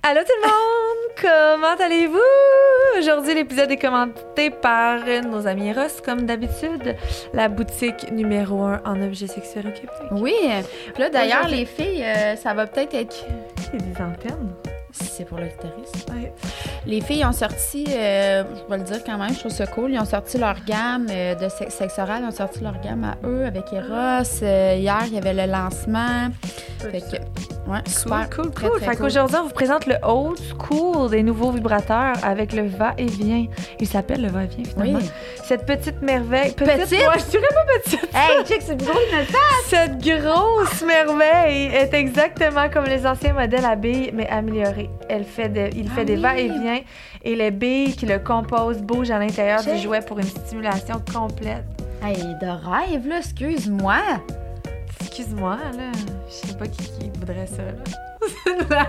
Allô tout le monde, comment allez-vous? Aujourd'hui, l'épisode est commenté par nos amis Eros, comme d'habitude, la boutique numéro un en objets sexuels au Québec. Oui. Puis là, d'ailleurs, les filles, euh, ça va peut-être être. Il y a des antennes. C'est pour le. Ouais. Les filles ont sorti, euh, je vais le dire quand même, je trouve ça cool, ils ont sorti leur gamme euh, de sexe, sexe oral, ils ont sorti leur gamme à eux avec Eros. Euh, hier, il y avait le lancement. Fait que, ouais, super. Cool, cool, Très, cool. très Fait cool. qu'aujourd'hui, on vous présente le old school des nouveaux vibrateurs avec le va-et-vient. Il s'appelle le va-et-vient, finalement. Oui. Cette petite merveille. Petite? Petite? Ouais, je dirais pas petite. Hey, check, c'est de ça! Cette grosse merveille est exactement comme les anciens modèles à billes, mais améliorée. Elle fait de- il Ah fait des oui. va-et-vient et les billes qui le composent bougent à l'intérieur du jouet pour une stimulation complète. Hey, de rêve, là, excuse-moi. Excuse-moi, là. Je sais pas qui, qui voudrait ça, là.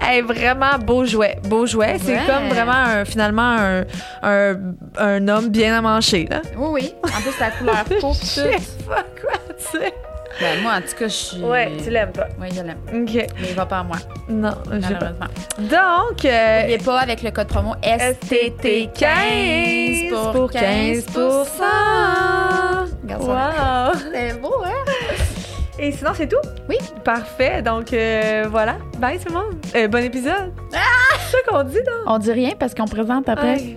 hey, vraiment beau jouet. Beau jouet. C'est comme vraiment un- finalement un, un, un homme bien amanché, là. Oui, oui. En plus, la couleur peau, Je sais pas quoi, tu sais. Ben, moi, en tout cas, je suis. Ouais, tu l'aimes pas. Oui, je l'aime. OK. Mais il va pas à moi, Non, pas. malheureusement. Donc, euh, N'oubliez pas avec le code promo STT15 pour, pour 15 15 Regarde ça. Wow! C'est beau, hein? Et sinon, c'est tout? Oui. Parfait. Donc, euh, voilà. Bye, tout le monde. Euh, bon épisode. Ah! C'est ça qu'on dit, non? On dit rien parce qu'on présente après.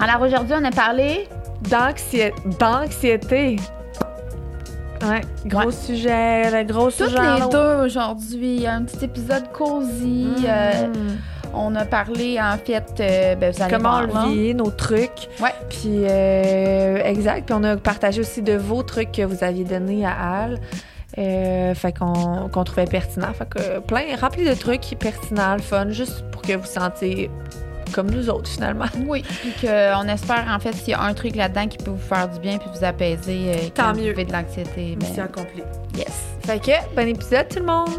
Alors aujourd'hui, on a parlé. D'anxiété. Ouais, gros Ouais. sujet, le gros Toutes sujet. les deux aujourd'hui, un petit épisode cosy. Mm. euh, on a parlé en fait, euh, ben, vous allez Comment le vit, nos trucs. Ouais. Puis, euh, exact. Puis, on a partagé aussi de vos trucs que vous aviez donnés à Al. Euh, fait qu'on trouvait pertinent. Fait que plein, rempli de trucs pertinents, fun, juste pour que vous sentiez comme nous autres, finalement. Oui, puis qu'on espère en fait s'il y a un truc là-dedans qui peut vous faire du bien puis vous apaiser euh, Tant quand vous mieux. de l'anxiété. ben, accompli. yes. Fait que, bon épisode, tout le monde!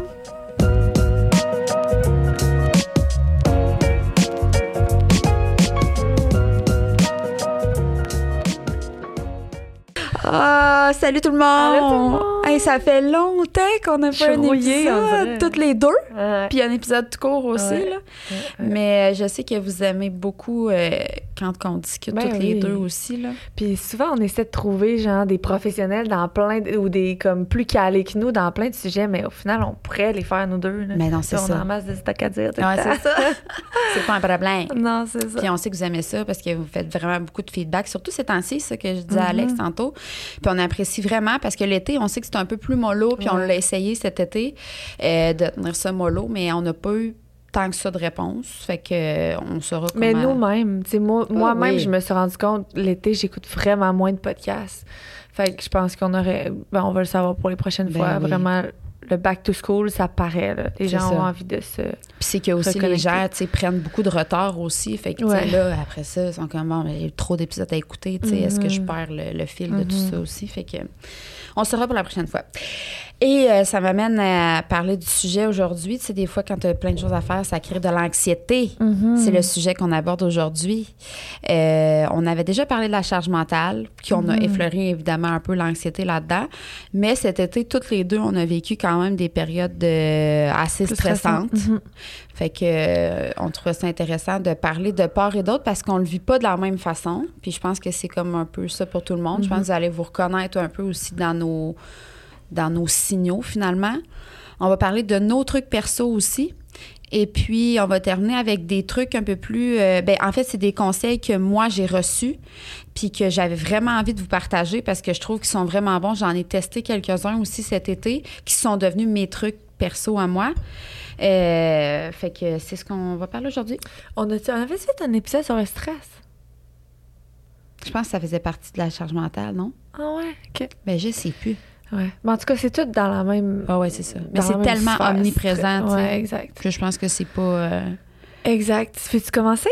Ah, salut tout le monde! Allô, tout le monde! Hey, ça fait longtemps qu'on n'a pas un épisode, toutes les deux. Ouais. Puis un épisode tout court aussi, Ouais. là. Ouais. Mais euh, je sais que vous aimez beaucoup euh, quand on discute Ben toutes les deux aussi, là. Puis souvent, on essaie de trouver, genre, des professionnels dans plein, de- ou des, comme, plus calés que nous dans plein de sujets, mais au final, on pourrait les faire, nous deux, là. Mais non, c'est Puis on a en ça. masse de stock à dire. c'est ça. c'est pas un problème. Non, c'est ça. Puis on sait que vous aimez ça parce que vous faites vraiment beaucoup de feedback, surtout ces temps-ci, ça que je disais à Alex Mhm. tantôt. Puis on apprécie vraiment parce que l'été, on sait que c'est un peu plus mollo, puis on l'a essayé cet été euh, de tenir ça mollo, mais on n'a pas eu tant que ça de réponse. Fait que euh, on saura comment... Mais nous-mêmes, tu sais, moi, moi-même, oui. je me suis rendu compte, l'été, j'écoute vraiment moins de podcasts. Fait que je pense qu'on aurait, ben, on va le savoir pour les prochaines Ben fois. oui. Vraiment, le back to school, ça paraît, là. Les gens ça. ont envie de se. Puis c'est que aussi les gens, prennent beaucoup de retard aussi. Fait que, Ouais. là, après ça, ils sont comme, bon, il y a trop d'épisodes à écouter, est-ce que je Mhm. perds le, le fil de tout Mhm. ça aussi? Fait que, on saura pour la prochaine fois. Et euh, ça m'amène à parler du sujet aujourd'hui. Tu sais, des fois, quand tu as plein de choses à faire, ça crée de l'anxiété. Mm-hmm. C'est le sujet qu'on aborde aujourd'hui. Euh, on avait déjà parlé de la charge mentale, puis on a Mhm. effleuré évidemment un peu l'anxiété là-dedans. Mais cet été, toutes les deux, on a vécu quand même des périodes de- assez Plus stressantes. stressant. Mhm. Fait que euh, on trouvait ça intéressant de parler de part et d'autre parce qu'on le vit pas de la même façon. Puis je pense que c'est comme un peu ça pour tout le monde. Je pense que vous allez vous reconnaître un peu aussi dans nos dans nos signaux finalement. On va parler de nos trucs perso aussi. Et puis, on va terminer avec des trucs un peu plus... euh, ben, en fait, c'est des conseils que moi, j'ai reçus puis que j'avais vraiment envie de vous partager parce que je trouve qu'ils sont vraiment bons. J'en ai testé quelques-uns aussi cet été qui sont devenus mes trucs perso à moi. Euh, fait que c'est ce qu'on va parler aujourd'hui. On, a, on avait fait un épisode sur le stress? Je pense que ça faisait partie de la charge mentale, non? Ah ouais, OK. Ben, je sais plus. Ouais. Mais en tout cas, c'est tout dans la même. Ah ouais, c'est ça. Mais c'est tellement sphère. omniprésent, Ouais, exact. que je pense que c'est pas... euh, Exact. Fais-tu commencer?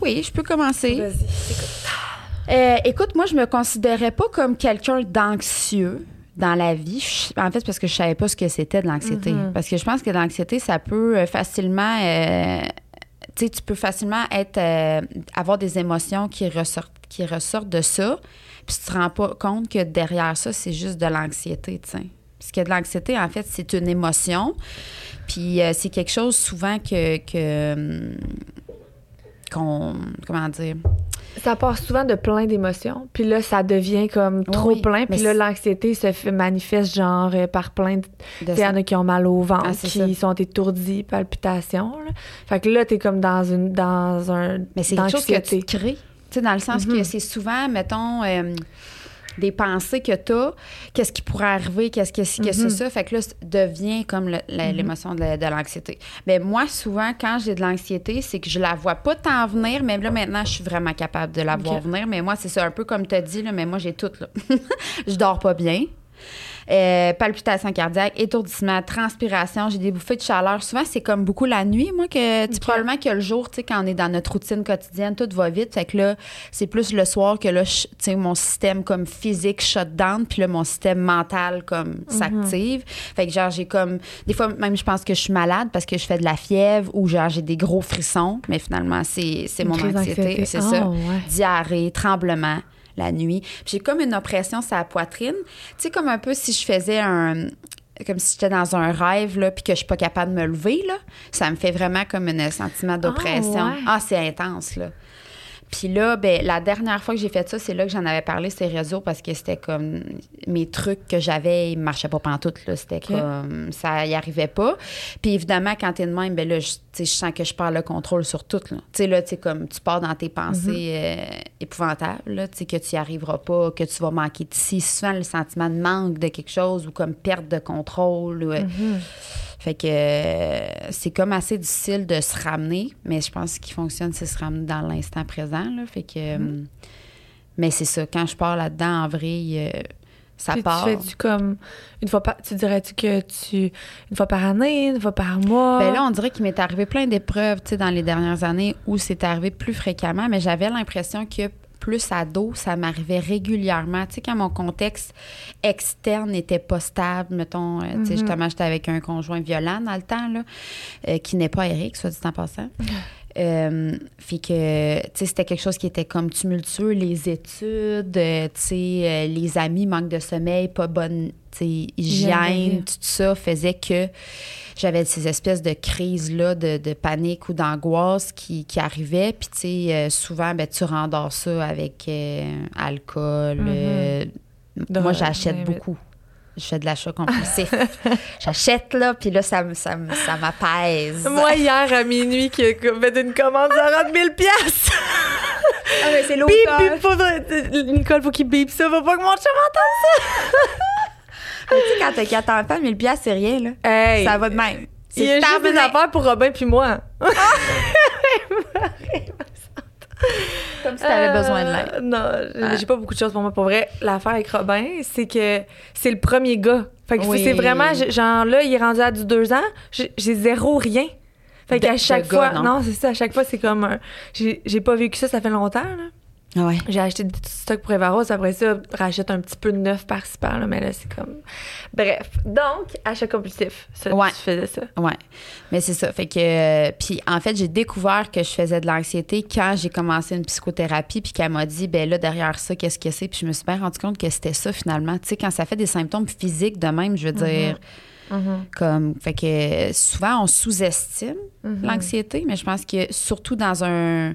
Oui, je peux commencer. Vas-y. Euh, écoute, moi, je me considérais pas comme quelqu'un d'anxieux dans la vie. Je- en fait, parce que je savais pas ce que c'était de l'anxiété. Mhm. Parce que je pense que l'anxiété, ça peut euh, facilement... euh, tu sais, tu peux facilement être... avoir des émotions qui ressortent, qui ressortent de ça. Puis tu te rends pas compte que derrière ça, c'est juste de l'anxiété, tu sais. Parce que de l'anxiété, en fait, c'est une émotion. Puis euh, c'est quelque chose souvent que. que hum, qu'on. Comment dire? Ça part souvent de plein d'émotions, puis là, ça devient comme trop Oui, plein, puis là, l'anxiété se fait, manifeste genre euh, par plein de... de Il y en a qui ont mal au ventre, Ah, qui ça. sont étourdis, palpitations. là. Fait que là, t'es comme dans une dans un Mais c'est quelque chose que tu crées. Sais, dans le sens que c'est souvent, mettons, euh, des pensées que tu as, qu'est-ce qui pourrait arriver, qu'est-ce que c'est, Mhm. c'est ça? Fait que là, ça devient comme Mhm. l'émotion de, l'anxiété. Mais moi, souvent, quand j'ai de l'anxiété, c'est que je la vois pas tant venir, mais là, maintenant, je suis vraiment capable de la voir venir. Mais moi, c'est ça, un peu comme tu as dit, là, mais moi, j'ai tout. Là. je dors pas bien. Euh, palpitations cardiaques, étourdissement, transpiration, j'ai des bouffées de chaleur. Souvent, c'est comme beaucoup la nuit, moi, que tu sais, Ok. probablement que le jour, tu sais, quand on est dans notre routine quotidienne, tout va vite. Fait que là, c'est plus le soir que là, tu sais, mon système comme physique shut down, puis là, mon système mental comme s'active. Fait que genre, j'ai comme. Des fois, même, je pense que je suis malade parce que je fais de la fièvre ou genre, j'ai des gros frissons, mais finalement, c'est mon anxiété. C'est Ah, ça. ouais. Diarrhée, tremblement la nuit. J'ai comme une oppression sur la poitrine. Tu sais, comme un peu si je faisais un. Comme si j'étais dans un rêve, là, puis que je suis pas capable de me lever, là. Ça me fait vraiment comme un sentiment d'oppression. ouais. Ah, c'est intense, là. Puis là, ben, la dernière fois que j'ai fait ça, c'est là que j'en avais parlé sur les réseaux parce que c'était comme mes trucs que j'avais, ils marchaient pas pantoute, là. C'était comme, ça y arrivait pas. Puis évidemment, quand t'es de même, ben là, je, je sens que je perds le contrôle sur tout, là. Tu sais, là, tu comme tu pars dans tes pensées euh, épouvantables, là, tu sais, que tu y arriveras pas, que tu vas manquer de ci. Souvent, le sentiment de manque de quelque chose ou comme perte de contrôle. ou, euh, fait que euh, c'est comme assez difficile de se ramener, mais je pense qu'il fonctionne, c'est se ramener dans l'instant présent. Là, fait que, euh, mais c'est ça, quand je pars là-dedans en vrille, euh, ça part. tu fais-tu comme une fois par... Tu dirais-tu que tu... Une fois par année, une fois par mois? Ben là, on dirait qu'il m'est arrivé plein d'épreuves, tu sais, dans les dernières années où c'est arrivé plus fréquemment, mais j'avais l'impression que plus ado, ça m'arrivait régulièrement. Tu sais, quand mon contexte externe n'était pas stable, mettons, euh, tu sais, Mhm. justement, j'étais avec un conjoint violent dans le temps, là, euh, qui n'est pas Eric, soit dit en passant. Euh, fait que, tu sais, c'était quelque chose qui était comme tumultueux, les études, euh, tu sais, euh, les amis, manque de sommeil, pas bonne, tu sais, Hygiène tout ça faisait que j'avais ces espèces de crises-là de, de panique ou d'angoisse qui, qui arrivaient. Puis, tu sais, souvent, ben, tu rendors ça avec euh, alcool. euh, Drogue, moi, j'achète mais- beaucoup. Je fais de l'achat compulsif. J'achète, là, puis là, ça, me- ça, ça m'apaise. Moi, hier, à minuit, qui a fait une commande de 40 000 piastres. Ah, mais c'est Bip, bip, faudrait... Nicole, faut qu'il bip ça, faut pas que mon chum entende Tu sais, quand t'as quatre enfants, 1000 piastres, c'est rien, là. ça. Hey! Ça va de même. Il y a C'est juste des affaires pour Robin puis moi. Comme si t'avais Euh, besoin de l'aide. Non, Ah. j'ai pas beaucoup de choses pour moi. Pour vrai, l'affaire avec Robin, c'est que c'est le premier gars. Fait que Oui. c'est vraiment, genre là, il est rendu à du deux ans, j'ai zéro rien. Fait qu'à chaque gars, fois, non? non, c'est ça, à chaque fois, c'est comme j'ai pas vécu ça, ça fait longtemps, là. Ah ouais. J'ai acheté du stock pour Evaros, après ça, rachète un petit peu de neuf par-ci par-là, mais là, c'est comme. Bref. Donc, achat compulsif. Ça, Ouais. tu faisais ça. Ouais. Mais c'est ça. Fait que. euh, puis en fait, j'ai découvert que je faisais de l'anxiété quand j'ai commencé une psychothérapie, puis qu'elle m'a dit, ben là, derrière ça, qu'est-ce que c'est? Puis je me suis bien rendu compte que c'était ça, finalement. Tu sais, quand ça fait des symptômes physiques de même, je veux dire. Comme, fait que souvent, on sous-estime Mhm. l'anxiété, mais je pense que surtout dans un.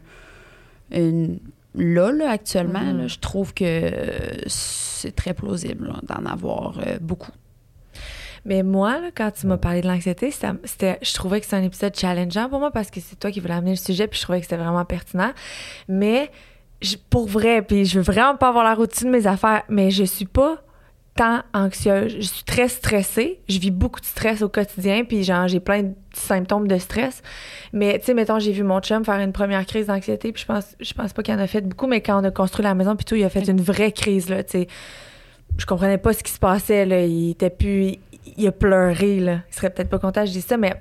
Une, là, là, actuellement, là, je trouve que euh, c'est très plausible d'en avoir euh, beaucoup. Mais moi, là, quand tu m'as parlé de l'anxiété, c'était, je trouvais que c'est un épisode challengeant pour moi parce que c'est toi qui voulais amener le sujet, puis je trouvais que c'était vraiment pertinent. Mais je- pour vrai, puis je veux vraiment pas avoir la routine de mes affaires, mais je suis pas tant anxieuse. Je suis très stressée. Je vis beaucoup de stress au quotidien, puis genre, j'ai plein de petits symptômes de stress. Mais, tu sais, mettons, j'ai vu mon chum faire une première crise d'anxiété, puis je pense, je pense pas qu'il en a fait beaucoup, mais quand on a construit la maison, puis tout, il a fait une vraie crise, là, tu sais. Je comprenais pas ce qui se passait, là. Il était plus... il- a pleuré, là. Il serait peut-être pas content, que je dis ça, mais...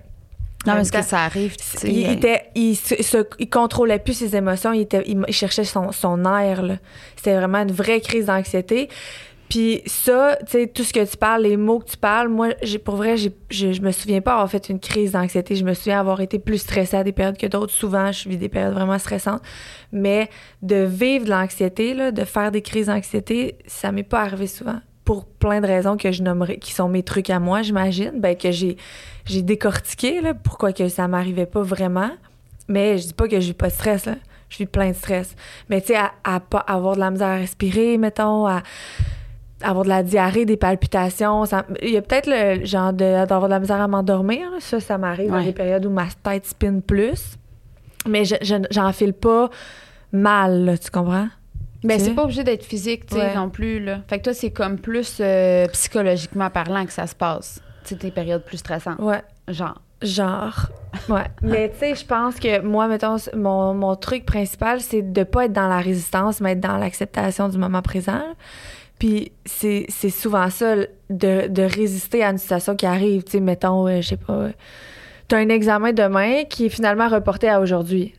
Non, mais ce que ça arrive, tu sais, il, était, il, se, se- il contrôlait plus ses émotions, il, était, il, cherchait son, son air. C'était vraiment une vraie crise d'anxiété. Puis ça, tu sais, tout ce que tu parles, les mots que tu parles, moi, j'ai, pour vrai, j'ai, je, je me souviens pas avoir fait une crise d'anxiété. Je me souviens avoir été plus stressée à des périodes que d'autres. Souvent, je vis des périodes vraiment stressantes. Mais de vivre de l'anxiété, là, de faire des crises d'anxiété, ça m'est pas arrivé souvent. pour plein de raisons que je nommerai, qui sont mes trucs à moi, j'imagine, ben que j'ai, j'ai décortiqué, là, pourquoi que ça m'arrivait pas vraiment. Mais je dis pas que j'ai pas de stress. Je suis plein de stress. Mais tu sais, à, pas avoir de la misère à respirer, mettons, à avoir de la diarrhée, des palpitations. Il y a peut-être le genre d'avoir de, la misère à m'endormir. Ça, ça m'arrive dans des périodes où ma tête spinne plus. Mais j'en file pas mal, tu comprends? Mais c'est pas obligé d'être physique, tu sais, non plus, là. Fait que toi, c'est comme plus euh, psychologiquement parlant que ça se passe. Tu sais, tes périodes plus stressantes. Ouais. Genre. Genre. Ouais. mais tu sais, je pense que moi, mettons, mon, mon truc principal, c'est de pas être dans la résistance, mais être dans l'acceptation du moment présent. Puis c'est souvent ça, de, de, résister à une situation qui arrive. Tu sais, mettons, euh, je sais pas, tu as un examen demain qui est finalement reporté à aujourd'hui.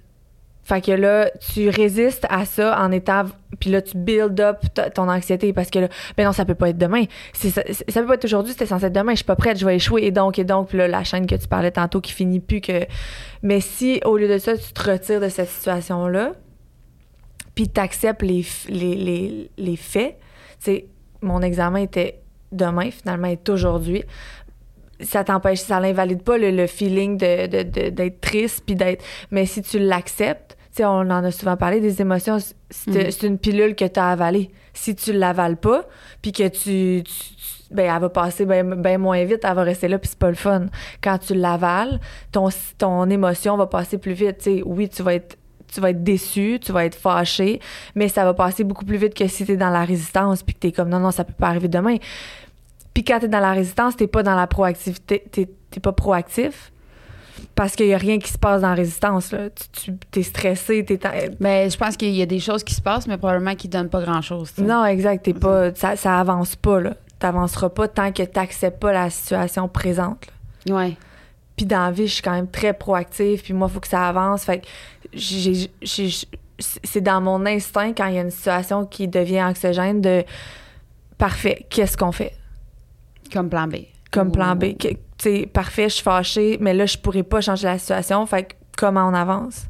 Fait que là, tu résistes à ça en étant. Puis là, tu build up ton anxiété parce que là, ben non, ça peut pas être demain. Ça, peut pas être aujourd'hui, c'était censé être demain. Je suis pas prête, je vais échouer. Et donc, et donc, puis là, la chaîne que tu parlais tantôt qui finit plus que. Mais si, au lieu de ça, tu te retires de cette situation-là, puis tu acceptes les, les, les, les faits, sais, mon examen était demain, finalement, est aujourd'hui ça t'empêche, ça l'invalide pas le, feeling de, d'être triste puis d'être. Mais si tu l'acceptes, tu sais, on en a souvent parlé des émotions, c'est, mm-hmm. une pilule que tu as avalée. Si tu l'avales pas, puis que tu, ben elle va passer bien moins vite, elle va rester là puis c'est pas le fun. Quand tu l'avales, ton ton émotion va passer plus vite, tu sais, oui, tu vas être tu vas être déçu, tu vas être fâché, mais ça va passer beaucoup plus vite que si tu es dans la résistance puis que tu es comme non non, ça peut pas arriver demain. Puis quand t'es dans la résistance, t'es pas dans la proactivité, t'es pas proactif. Parce qu'il y a rien qui se passe dans la résistance. Là. Tu, t'es stressé, t'es. Mais je pense qu'il y a des choses qui se passent, mais probablement qui donnent pas grand-chose. Non, exact. T'es pas, ça, ça avance pas. Là. T'avanceras pas tant que t'acceptes pas la situation présente. Là. Ouais. Puis dans la vie, je suis quand même très proactive. Puis moi, il faut que ça avance. Fait que c'est dans mon instinct, quand il y a une situation qui devient anxiogène, de parfait, qu'est-ce qu'on fait? Comme plan B. Comme plan B. Tu sais, parfait, je suis fâchée, mais là, je pourrais pas changer la situation. Fait que comment on avance?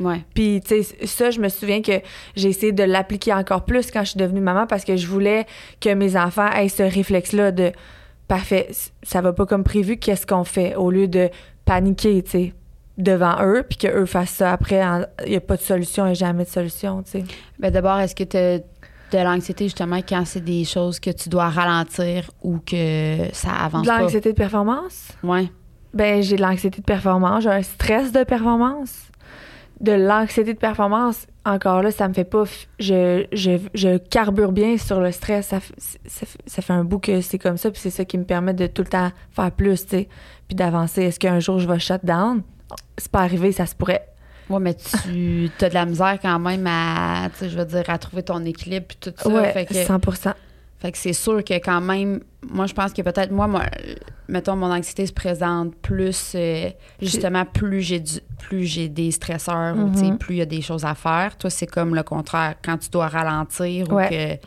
Ouais. Puis, tu sais, ça, je me souviens que j'ai essayé de l'appliquer encore plus quand je suis devenue maman parce que je voulais que mes enfants aient ce réflexe-là de parfait, ça va pas comme prévu, qu'est-ce qu'on fait? Au lieu de paniquer, tu sais, devant eux, puis qu'eux fassent ça après, il n'y a pas de solution, il n'y a jamais de solution, tu sais. Ben d'abord, est-ce que tu de l'anxiété justement quand c'est des choses que tu dois ralentir ou que ça avance de l'anxiété de performance? Ouais ben j'ai de l'anxiété de performance j'ai un stress de performance de l'anxiété de performance encore là ça me fait pas je, je, je carbure bien sur le stress. Ça, ça, fait un bout que c'est comme ça puis c'est ça qui me permet de tout le temps faire plus tu sais puis d'avancer. Est-ce qu'un jour je vais shut down? C'est pas arrivé ça se pourrait. Oui, mais tu as de la misère quand même à, je veux dire, à trouver ton équilibre et tout ça. Oui, fait que, 100 Fait que c'est sûr que quand même, moi, je pense que peut-être, moi, moi, mettons, mon anxiété se présente plus, euh, justement, plus j'ai plus j'ai des stresseurs ou, mm-hmm. plus il y a des choses à faire. Toi, c'est comme le contraire, quand tu dois ralentir ou que...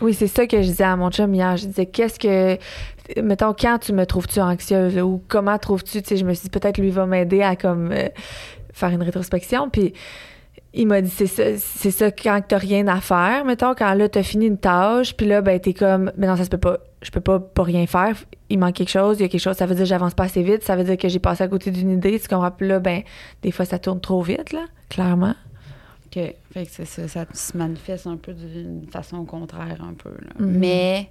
Oui, c'est ça que je disais à mon chum hier. Je disais, qu'est-ce que mettons, quand tu me trouves-tu anxieuse ou comment trouves-tu, tu sais, je me suis dit peut-être lui va m'aider à comme euh, faire une rétrospection. Puis il m'a dit, c'est ça, c'est ça quand t'as rien à faire, mettons, quand là, t'as fini une tâche, puis là, ben, t'es comme, mais non, ça se peut pas, je peux pas pas rien faire, il manque quelque chose, il y a quelque chose, ça veut dire que j'avance pas assez vite, ça veut dire que j'ai passé à côté d'une idée, tu comprends? Puis là, ben, des fois, ça tourne trop vite, là, clairement. OK. Fait que ça, ça se manifeste un peu d'une façon contraire, un peu, là. Mm-hmm. Mais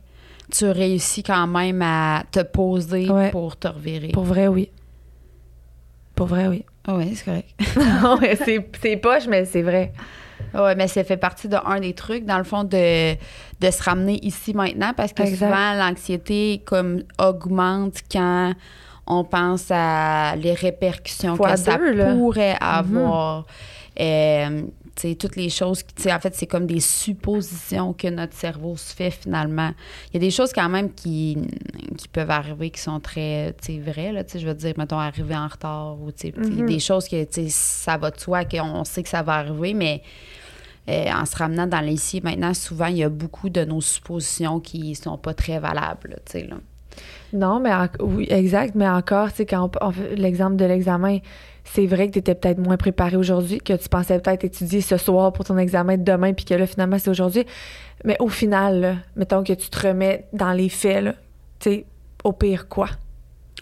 tu réussis quand même à te poser pour te revirer. Pour vrai, oui. Pour vrai, oui. Ah oui, c'est correct. c'est poche, mais c'est vrai. Oui, mais ça fait partie d'un des trucs, dans le fond, de, de se ramener ici maintenant, parce que souvent, l'anxiété comme augmente quand on pense à les répercussions que ça pourrait mm-hmm. avoir. Euh, toutes les choses, en fait, c'est comme des suppositions que notre cerveau se fait finalement. Il y a des choses quand même qui, qui peuvent arriver qui sont très vraies, là, je veux dire, mettons, arriver en retard ou mm-hmm. des choses que ça va de soi, qu'on sait que ça va arriver, mais euh, en se ramenant dans l'ici maintenant, souvent, il y a beaucoup de nos suppositions qui sont pas très valables. Là. Non, mais oui, exact, mais encore, quand on, fait l'exemple de l'examen, c'est vrai que tu étais peut-être moins préparé aujourd'hui, que tu pensais peut-être étudier ce soir pour ton examen de demain, puis que là, finalement, c'est aujourd'hui. Mais au final, là, mettons que tu te remets dans les faits, là, tu sais, au pire, quoi?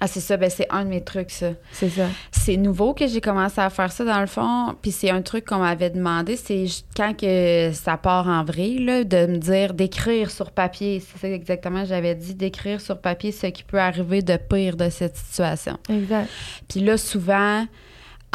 Ah, c'est ça, ben c'est un de mes trucs, ça. C'est ça. C'est nouveau que j'ai commencé à faire ça, dans le fond. Puis c'est un truc qu'on m'avait demandé, c'est quand que ça part en vrai, là, de me dire d'écrire sur papier. C'est ça exactement, j'avais dit, d'écrire sur papier ce qui peut arriver de pire de cette situation. Exact. Puis là, souvent,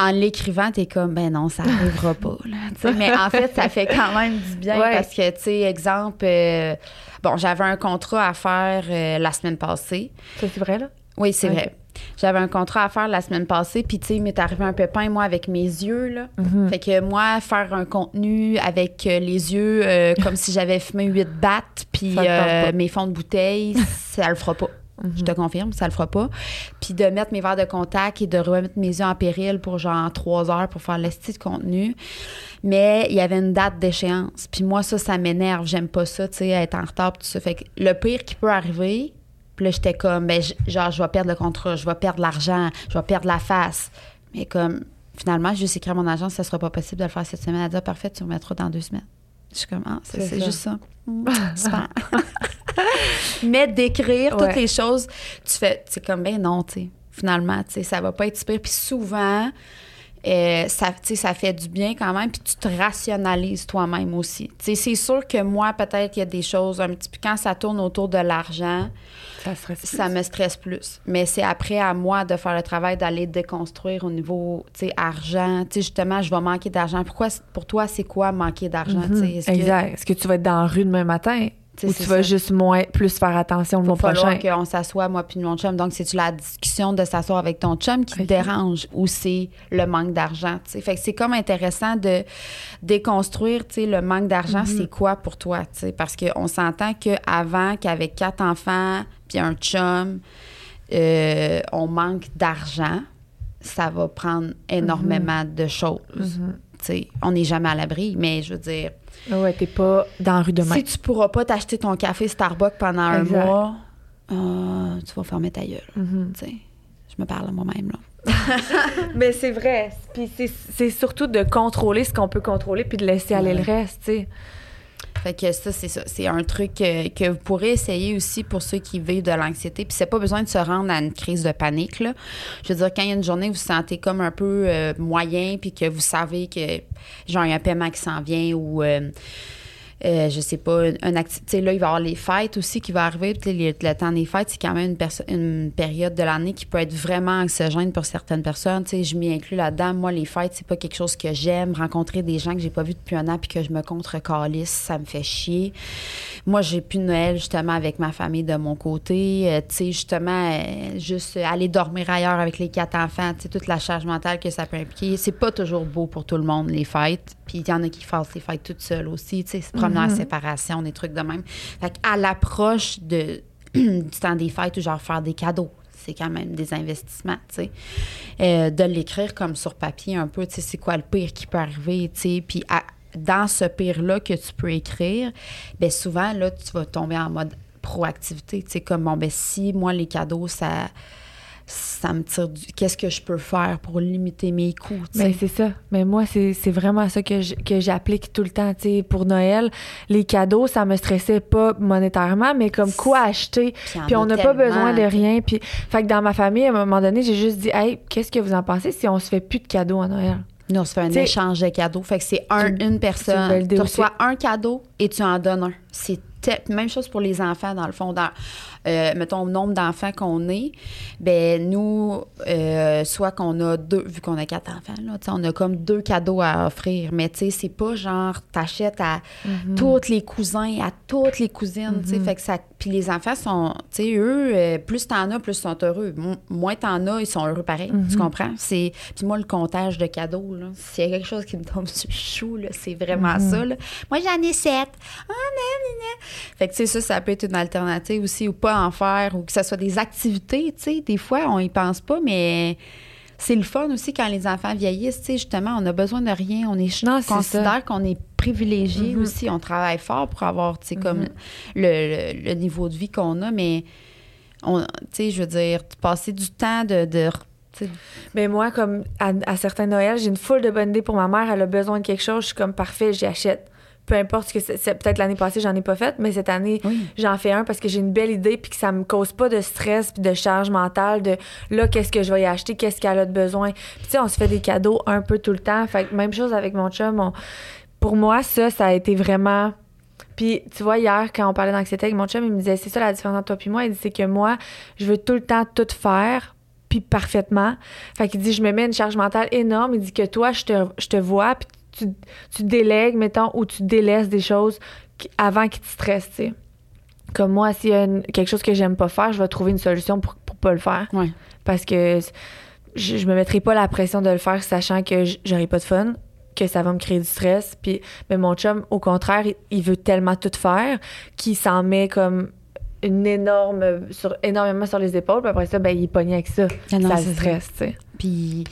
en l'écrivant, t'es comme, ben non, ça arrivera pas. Là, mais en fait, ça fait quand même du bien Ouais. parce que, tu sais, exemple, euh, bon, j'avais un contrat à faire euh, la semaine passée. C'est vrai, là? Oui, c'est vrai. J'avais un contrat à faire la semaine passée, puis tu sais, il m'est arrivé un pépin, moi, avec mes yeux, là. Mhm. Fait que moi, faire un contenu avec euh, les yeux euh, comme si j'avais fumé huit battes, puis euh, mes fonds de bouteille, ça le fera pas. Je te confirme, ça le fera pas. Puis de mettre mes verres de contact et de remettre mes yeux en péril pour genre trois heures pour faire l'esti de contenu. Mais il y avait une date d'échéance. Puis moi, ça, ça m'énerve. J'aime pas ça, tu sais, être en retard, tout ça. Fait que le pire qui peut arriver, puis là, j'étais comme, ben, genre, je vais perdre le contrat, je vais perdre l'argent, je vais perdre la face. Mais comme, finalement, j'ai juste écrit à mon agence, ça sera pas possible de le faire cette semaine. Elle dit, Ah, parfait, tu remettras dans deux semaines. Je suis comme, ah, c'est juste ça. Mm, super. Mais d'écrire Ouais. toutes les choses, tu fais, c'est comme, ben non, tu sais, finalement, tu sais, ça va pas être super. Puis souvent, euh, ça, ça fait du bien quand même, puis tu te rationalises toi-même aussi. C'est sûr que moi, peut-être qu'il y a des choses un petit peu, quand ça tourne autour de l'argent, Ça ça me stresse plus. Mais c'est après à moi de faire le travail d'aller déconstruire au niveau, tu sais, argent. Tu sais, justement, je vais manquer d'argent. Pourquoi, pour toi, c'est quoi manquer d'argent? que- Mhm. Exact. Est-ce que tu vas être dans la rue demain matin? Ou c'est tu vas ça. juste moins, plus faire attention le va mois falloir prochain? qu'on s'assoie, moi puis mon chum. Donc, c'est-tu la discussion de s'asseoir avec ton chum qui te dérange ou c'est le manque d'argent? Fait que c'est comme intéressant de déconstruire, tu sais, le manque d'argent, Mhm. c'est quoi pour toi? tu sais? Parce qu'on s'entend qu'avant, qu'avec quatre enfants puis un chum, euh, on manque d'argent, ça va prendre énormément Mhm. de choses. sais? On n'est jamais à l'abri, mais je veux dire, Ouais, t'es pas dans la rue demain. si tu pourras pas t'acheter ton café Starbucks pendant un mois, euh, tu vas fermer ta gueule. Tu sais. Je me parle à moi-même, là. Mais c'est vrai. Puis c'est- c'est surtout de contrôler ce qu'on peut contrôler puis de laisser aller le reste, tu sais. Fait que ça, c'est ça. C'est un truc euh, que vous pourrez essayer aussi pour ceux qui vivent de l'anxiété. Puis c'est pas besoin de se rendre à une crise de panique, là. Je veux dire, quand il y a une journée vous vous sentez comme un peu euh, moyen, puis que vous savez que, genre, il y a un paiement qui s'en vient ou... euh, euh, je sais pas, un acti- tu sais, là, il va y avoir les fêtes aussi qui va arriver. Puis le, le temps des fêtes, c'est quand même une, une période de l'année qui peut être vraiment anxiogène pour certaines personnes. Tu sais, je m'y inclus là-dedans. Moi, les fêtes, c'est pas quelque chose que j'aime. Rencontrer des gens que j'ai pas vus depuis un an puis que je me contre-calisse, ça me fait chier. Moi, j'ai plus Noël, justement, avec ma famille de mon côté. Euh, tu sais, justement, euh, juste aller dormir ailleurs avec les quatre enfants, tu sais, toute la charge mentale que ça peut impliquer. C'est pas toujours beau pour tout le monde, les fêtes. Puis il y en a qui fassent les fêtes toutes seules aussi, tu sais, se promener en séparation, des trucs de même. Fait à l'approche de, du temps des fêtes, ou genre faire des cadeaux, c'est quand même des investissements, tu sais. Euh, de l'écrire comme sur papier un peu, tu sais, c'est quoi le pire qui peut arriver, tu sais. Puis à- dans ce pire-là que tu peux écrire, bien souvent, là, tu vas tomber en mode proactivité, tu sais, comme, bon, ben si moi, les cadeaux, ça ça me tire du... Qu'est-ce que je peux faire pour limiter mes coûts? Mais c'est ça. Mais moi, c'est vraiment ça que j'applique tout le temps. Sais, pour Noël, les cadeaux, ça me stressait pas monétairement, mais comme quoi acheter. Puis on n'a pas besoin de rien. Puis, fait que dans ma famille, à un moment donné, j'ai juste dit, hey, qu'est-ce que vous en pensez si on se fait plus de cadeaux à Noël? Nous, on se fait un T'sais, échange de cadeaux. Fait que c'est un, une- personne. Tu reçois un cadeau et tu en donnes un. C'est même chose pour les enfants, dans le fond. Dans, euh, mettons, le nombre d'enfants qu'on est, ben nous, euh, soit qu'on a deux, vu qu'on a quatre enfants, là, on a comme deux cadeaux à offrir. Mais tu sais, c'est pas genre, t'achètes à Mhm. tous les cousins, à toutes les cousines, tu sais. Fait que ça. Puis les enfants sont, tu sais, eux, euh, plus t'en as, plus ils sont heureux. Mo- Moins t'en as, ils sont heureux pareil. Tu comprends? C'est. Puis moi, le comptage de cadeaux, là, s'il y a quelque chose qui me tombe sur le chou, là, c'est vraiment ça, là. Moi, j'en ai sept. Ah, nan, nan, nan. Fait que, tu sais, ça, ça peut être une alternative aussi, ou pas en faire, ou que ce soit des activités, tu sais. Des fois, on y pense pas, mais. C'est le fun aussi quand les enfants vieillissent, tu sais, justement, on a besoin de rien, on est, Non, considère qu'on est privilégié Mhm. aussi, on travaille fort pour avoir, tu sais, comme Mhm. le, le- le niveau de vie qu'on a, mais, on- tu sais, je veux dire, passer du temps de. Mais moi, comme à, à certains Noëls, j'ai une foule de bonnes idées pour ma mère. Elle a besoin de quelque chose. Je suis comme parfait, j'y achète. Peu importe ce que c'est. Peut-être l'année passée, j'en ai pas fait, mais cette année, Oui. j'en fais un parce que j'ai une belle idée puis que ça me cause pas de stress puis de charge mentale de là, qu'est-ce que je vais y acheter, qu'est-ce qu'elle a de besoin. Puis tu sais, on se fait des cadeaux un peu tout le temps. Fait que même chose avec mon chum. on- Pour moi, ça, ça a été vraiment. Puis, tu vois, hier, quand on parlait d'anxiété avec mon chum, il me disait, c'est ça la différence entre toi puis moi. Il dit, c'est que moi, je veux tout le temps tout faire, puis parfaitement. Fait qu'il dit, je me mets une charge mentale énorme. Il dit que toi, je te, je te vois, puis tu, tu délègues, mettons, ou tu délaisses des choses qui- avant qu'ils te stressent, tu sais. Comme moi, s'il y a une- quelque chose que j'aime pas faire, je vais trouver une solution pour, pour pas le faire. Ouais. Parce que je, je me mettrai pas la pression de le faire sachant que j'aurai pas de fun, que ça va me créer du stress. Puis, mais mon chum, au contraire, il, il veut tellement tout faire qu'il s'en met comme une énorme, sur, énormément sur les épaules. Puis après ça, ben, il est pogné avec ça. Ah non, ça le stresse, tu sais. Puis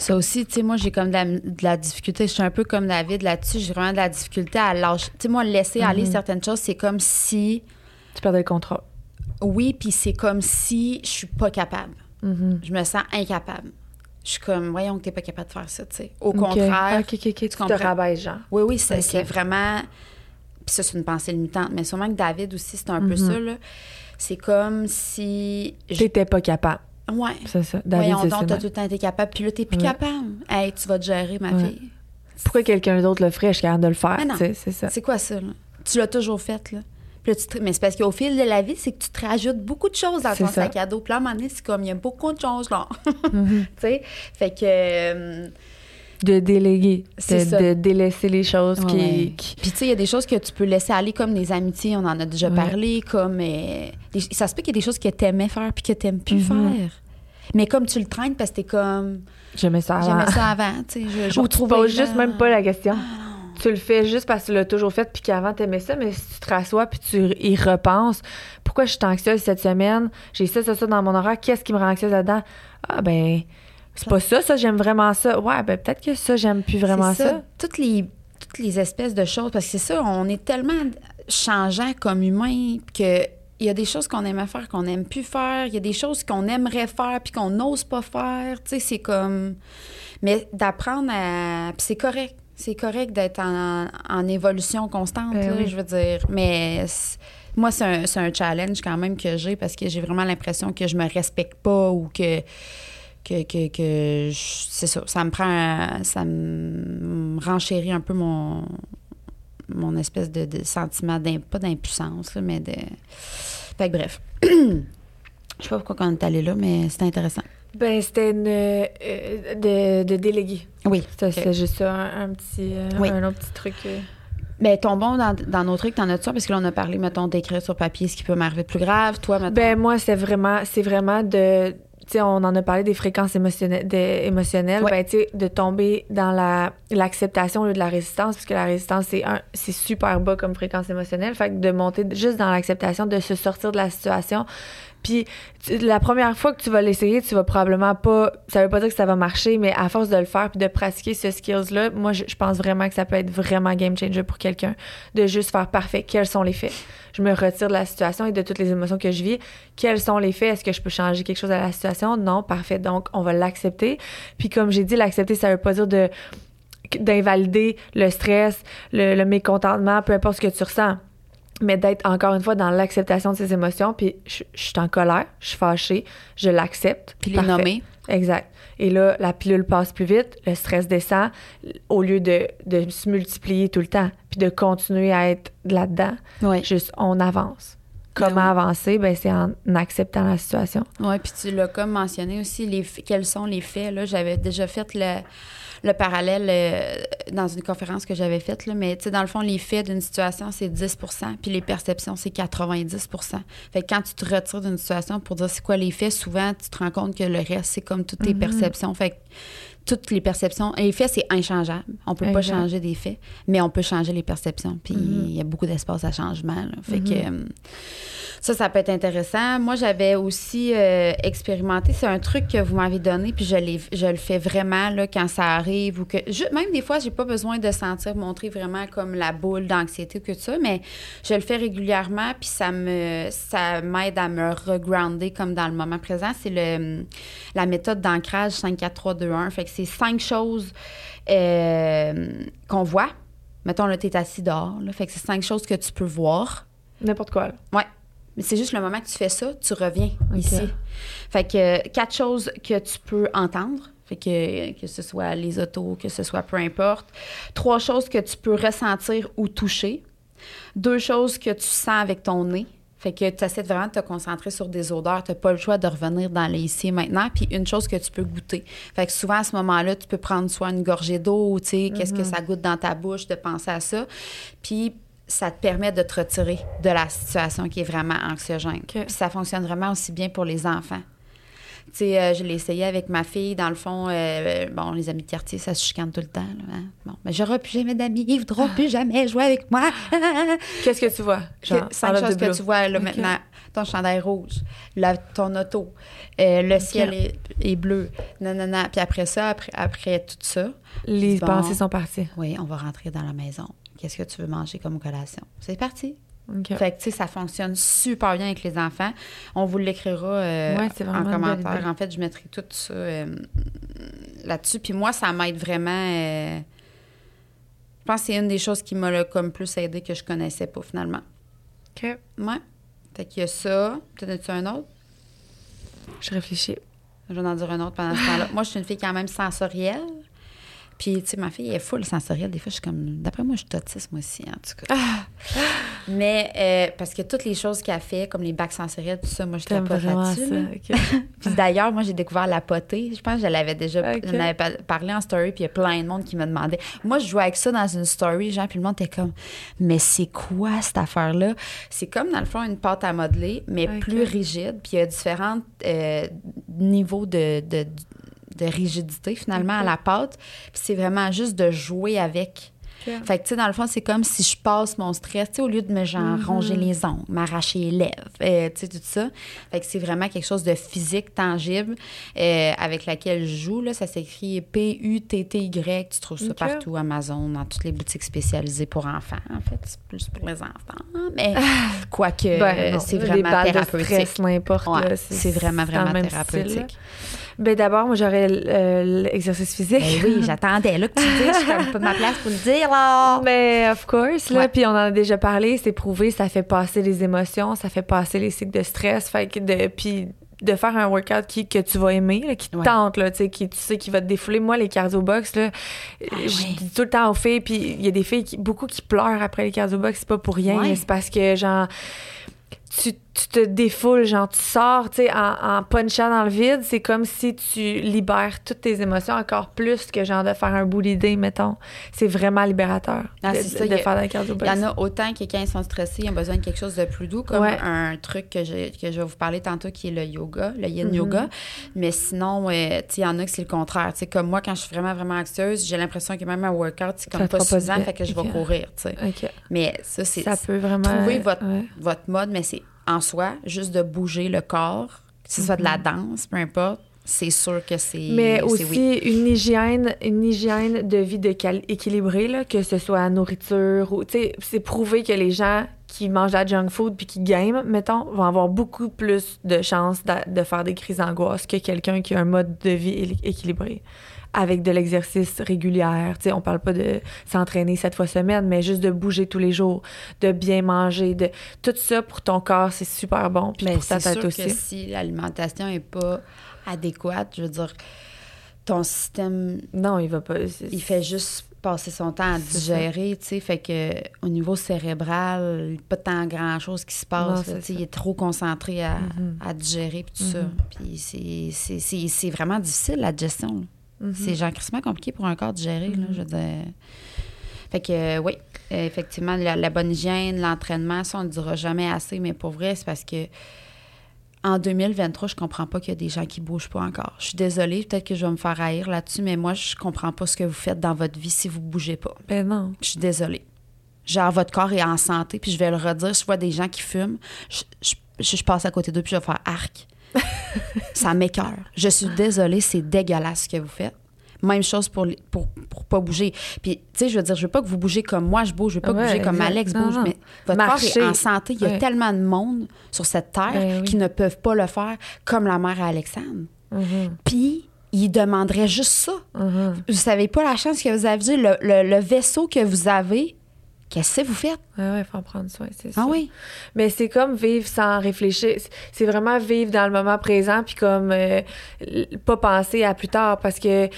ça aussi, tu sais, moi, j'ai comme de la, de la difficulté. Je suis un peu comme David là-dessus. J'ai vraiment de la difficulté à lâcher. Tu sais, moi, laisser aller Mhm. certaines choses, c'est comme si. Tu perdais le contrôle. Oui, puis c'est comme si je suis pas capable. Mhm. Je me sens incapable. Je suis comme, voyons que t'es pas capable de faire ça, tu sais. Au contraire. Tu te rabaisses, genre. Oui, oui, c'est vraiment. Puis ça, c'est une pensée limitante. Mais sûrement que David aussi, c'est un peu Mhm. ça, là. C'est comme si. je- T'étais pas capable. Ouais. C'est ça. David, Voyons donc, t'as tout le temps été capable. Puis là, t'es plus Ouais. capable. Hey, tu vas te gérer, ma Ouais. fille. Pourquoi quelqu'un d'autre le ferait? Je suis capable de le faire. C'est ça. C'est quoi ça, là? Tu l'as toujours fait, là. Puis là, tu te- Mais c'est parce qu'au fil de la vie, c'est que tu te rajoutes beaucoup de choses dans ton ça. sac à dos. Puis là, à un moment donné, c'est comme, il y a beaucoup de choses, là. Mhm. tu sais? Fait que... euh, De déléguer. C'est de, de délaisser les choses qui, Ouais. qui- Puis tu sais, il y a des choses que tu peux laisser aller comme des amitiés, on en a déjà Ouais. parlé, comme... euh, des- ça se peut qu'il y ait des choses que t'aimais faire puis que t'aimes plus Mhm. faire. Mais comme tu le traînes parce que t'es comme... J'aimais ça avant. J'aimais ça avant, tu sais. Je, Ou tu poses juste même pas la question. Ah, Tu le fais juste parce que tu l'as toujours fait puis qu'avant t'aimais ça, mais si tu te rassois puis tu y repenses, pourquoi je suis anxieuse cette semaine? J'ai ça, ça, ça dans mon horaire, qu'est-ce qui me rend anxieuse là-dedans? Ah ben, c'est pas ça, ça, j'aime vraiment ça. Ouais, ben peut-être que ça, j'aime plus vraiment ça. Toutes les, toutes les espèces de choses, parce que c'est ça, on est tellement changeant comme humain que il y a des choses qu'on aimait faire qu'on n'aime plus faire, il y a des choses qu'on aimerait faire puis qu'on n'ose pas faire, tu sais, c'est comme mais d'apprendre à puis c'est correct. C'est correct d'être en, en évolution constante, Ben là, oui. je veux dire. Mais moi, c'est un, c'est un challenge quand même que j'ai parce que j'ai vraiment l'impression que je me respecte pas ou que que, que, que c'est ça, ça me prend, ça me renchérit un peu mon, mon espèce de, de sentiment, pas d'impuissance, mais de... Fait que bref. Je sais pas pourquoi on est allé là, mais c'est intéressant. Ben, c'était une. euh, de, de déléguer. Oui. C'était c'était juste ça, un, un petit. euh, Oui. Un autre petit truc. euh. Mais tombons dans, dans nos trucs, t'en as-tu ça? Parce que là, on a parlé, mettons, d'écrire sur papier ce qui peut m'arriver de plus grave. Toi, mettons... Ben, moi, c'est vraiment, c'est vraiment de. On en a parlé des fréquences émotionnelles. de- émotionnelles. Ouais. Ben, tu sais, de tomber dans la, l'acceptation au lieu de la résistance, parce que la résistance, c'est un, c'est super bas comme fréquence émotionnelle. Fait que de monter juste dans l'acceptation, de se sortir de la situation. Puis, la première fois que tu vas l'essayer, tu vas probablement pas. Ça veut pas dire que ça va marcher, mais à force de le faire puis de pratiquer ce skills-là, moi, je, pense vraiment que ça peut être vraiment game changer pour quelqu'un. De juste faire parfait. Quels sont les faits? Je me retire de la situation et de toutes les émotions que je vis. Quels sont les faits? Est-ce que je peux changer quelque chose à la situation? Non, parfait. Donc, on va l'accepter. Puis, comme j'ai dit, l'accepter, ça veut pas dire de d'invalider le stress, le, le mécontentement, peu importe ce que tu ressens mais d'être encore une fois dans l'acceptation de ses émotions. Puis je, je suis en colère, je suis fâchée, je l'accepte. Puis les nommer. Exact. Et là, la pilule passe plus vite, le stress descend, au lieu de, de se multiplier tout le temps, puis de continuer à être là-dedans. Oui. Juste, on avance. Ben Comment oui. avancer? Ben, c'est en acceptant la situation. Oui, puis tu l'as comme mentionné aussi, les, quels sont les faits? Là, j'avais déjà fait le, le parallèle euh, dans une conférence que j'avais faite, là, mais tu sais, dans le fond, les faits d'une situation, c'est 10 puis les perceptions, c'est 90 Fait que quand tu te retires d'une situation pour dire c'est quoi les faits, souvent, tu te rends compte que le reste, c'est comme toutes tes Mhm. perceptions. Fait que, toutes les perceptions. Les faits, c'est inchangeable. On peut pas changer des faits, mais on peut changer les perceptions. Puis Mhm. il y a beaucoup d'espace à changement. là. Fait que euh, ça, ça peut être intéressant. Moi, j'avais aussi euh, expérimenté. C'est un truc que vous m'avez donné, puis je, l'ai- je le fais vraiment là, quand ça arrive ou que. je- même des fois, j'ai pas besoin de sentir montrer vraiment comme la boule d'anxiété ou que ça, mais je le fais régulièrement, puis ça me ça m'aide à me regrounder comme dans le moment présent. C'est le la méthode d'ancrage 5, 4, 3, 2, 1. Fait que c'est cinq choses euh, qu'on voit. Mettons, là, t'es assis dehors. Là, fait que c'est cinq choses que tu peux voir. N'importe quoi. là. Ouais. Mais c'est juste le moment que tu fais ça, tu reviens ici. Fait que quatre choses que tu peux entendre. Fait que, que ce soit les autos, que ce soit peu importe. Trois choses que tu peux ressentir ou toucher. Deux choses que tu sens avec ton nez. Fait que tu essaies vraiment de te concentrer sur des odeurs. Tu n'as pas le choix de revenir dans le ici et maintenant. Puis une chose que tu peux goûter. Fait que souvent, à ce moment-là, tu peux prendre soit une gorgée d'eau ou, tu sais, qu'est-ce que ça goûte dans ta bouche, de penser à ça. Puis ça te permet de te retirer de la situation qui est vraiment anxiogène. Puis ça fonctionne vraiment aussi bien pour les enfants. Sais, euh, je l'ai essayé avec ma fille. Dans le fond, euh, bon, les amis de quartier, ça se chicane tout le temps. là, hein. Bon, mais j'aurai plus jamais d'amis. Ils voudront plus jamais jouer avec moi. Qu'est-ce que tu vois? Genre, Que- cinq choses que tu vois là, maintenant. Ton chandail rouge, la- ton auto, euh, le ciel est, est bleu. Non, non, non. Puis après ça, après, après tout ça, Les Bon. pensées sont parties. oui, on va rentrer dans la maison. Qu'est-ce que tu veux manger comme collation? C'est parti. Fait que, tu sais, ça fonctionne super bien avec les enfants. On vous l'écrira euh, Ouais, en commentaire. En fait, je mettrai tout ça euh, là-dessus. Puis moi, ça m'aide vraiment. euh, je pense que c'est une des choses qui m'a là, comme plus aidé que je connaissais pas finalement. OK. Ouais. Fait qu'il y a ça. T'en as-tu un autre? Je réfléchis. Je vais en dire un autre pendant ce temps-là. Moi, je suis une fille quand même sensorielle. Puis, tu sais, ma fille est full sensorielle. Des fois, je suis comme. D'après moi, je suis autiste, moi aussi, en tout cas. Mais, euh, parce que toutes les choses qu'elle fait, comme les bacs sensoriels, tout ça, moi, je capote là-dessus. ça. là. OK. Puis d'ailleurs, moi, j'ai découvert la potée. Je pense que je l'avais déjà j'en avais pa- parlé en story, puis il y a plein de monde qui me demandait. Moi, je jouais avec ça dans une story, genre, puis le monde était comme, mais c'est quoi cette affaire-là? C'est comme, dans le fond, une pâte à modeler, mais plus rigide. Puis il y a différents euh, niveaux de, de, de rigidité, finalement, à la pâte. Puis c'est vraiment juste de jouer avec. Ok. Fait que, tu sais, dans le fond, c'est comme si je passe mon stress, tu sais, au lieu de me genre Mhm. ronger les ongles, m'arracher les lèvres, euh, tu sais, tout ça. Fait que c'est vraiment quelque chose de physique, tangible, euh, avec laquelle je joue. Là, ça s'écrit P-U-T-T-Y. Tu trouves ça partout, Amazon, dans toutes les boutiques spécialisées pour enfants. En fait, c'est plus pour les enfants. Mais quoique, Ben, euh, c'est vraiment de thérapeutique. n'importe. Ouais, c'est vraiment, vraiment thérapeutique. Ben d'abord, moi, j'aurais euh, l'exercice physique. Ben oui, j'attendais là que tu dises, je suis pas de ma place pour le dire, là. Mais of course, là, puis on en a déjà parlé, c'est prouvé, ça fait passer les émotions, ça fait passer les cycles de stress, fait que de puis de faire un workout qui, que tu vas aimer, là, qui te Ouais. tente, là, tu sais, qui tu sais qui va te défouler. Moi, les cardio box, là, je Ah ouais. dis tout le temps aux filles, puis il y a des filles qui, beaucoup qui pleurent après les cardio box, c'est pas pour rien, Ouais. c'est parce que genre tu, tu te défoules, genre tu sors, tu sais, en, en punchant dans le vide, c'est comme si tu libères toutes tes émotions encore plus que genre de faire un bout d'idée, mettons. C'est vraiment libérateur Ah, de, ça, de a- faire de la Il y en a autant que quand ils sont stressés, ils ont besoin de quelque chose de plus doux, comme Ouais. un truc que je, que je vais vous parler tantôt qui est le yoga, le yin Mhm. yoga. Mais sinon, euh, tu sais, il y en a que c'est le contraire. Tu sais, comme moi, quand je suis vraiment, vraiment anxieuse, j'ai l'impression que même un workout, c'est comme Ça pas suffisant, fait que je vais courir, tu sais. Mais ça, c'est Ça peut vraiment. trouver votre, ouais. votre mode, mais c'est en soi, juste de bouger le corps, que ce soit de la danse, peu importe, c'est sûr que c'est. Mhm. Mais c'est aussi oui. une hygiène, une hygiène de vie de cal- équilibrée, là, que ce soit la nourriture ou tu sais, c'est prouvé que les gens qui mangent de la junk food puis qui game, mettons, vont avoir beaucoup plus de chances de faire des crises d'angoisse que quelqu'un qui a un mode de vie équilibré avec de l'exercice régulier. Tu sais, on parle pas de s'entraîner sept fois semaine, mais juste de bouger tous les jours, de bien manger, de tout ça pour ton corps, c'est super bon. Puis Mais pour ta tête sûr aussi. que si l'alimentation n'est pas adéquate, je veux dire, ton système Non, il va pas. il fait juste passer son temps à digérer, tu sais, fait que au niveau cérébral, pas tant grand-chose qui se passe, tu sais, il est trop concentré à, Mhm. à digérer puis tout ça. Mhm. Puis c'est- vraiment difficile la digestion. là. Mhm. C'est genre compliqué pour un corps de digérer, là, je veux dire. Fait que euh, oui, effectivement, la, la bonne hygiène, l'entraînement, ça, on ne dira jamais assez, mais pour vrai, c'est parce que en 2023, je comprends pas qu'il y a des gens qui bougent pas encore. Je suis désolée, peut-être que je vais me faire haïr là-dessus, mais moi, je comprends pas ce que vous faites dans votre vie si vous bougez pas. Ben non. Je suis désolée. Genre, votre corps est en santé, puis je vais le redire, je vois des gens qui fument, je, je, je passe à côté d'eux, puis je vais faire arc. ça m'écœure. Je suis désolée, c'est dégueulasse ce que vous faites. Même chose pour, pour, pour pas bouger. Puis, tu sais, je veux dire, je veux pas que vous bougez comme moi, je bouge. Je veux pas que vous bougez comme. Alex bouge. Mais votre Marcher. corps est en santé. Il y a Ouais. tellement de monde sur cette terre Ben oui. qui ne peuvent pas le faire comme la mère à Alexandre. Mhm, Puis, il demanderait juste ça. mhm. Vous savez pas la chance que vous avez, le, le- le vaisseau que vous avez. Qu'est-ce que vous faites? Ouais, faut en prendre soin, c'est Ah ça. oui? Mais c'est comme vivre sans réfléchir. C'est vraiment vivre dans le moment présent, puis comme euh, pas penser à plus tard, parce que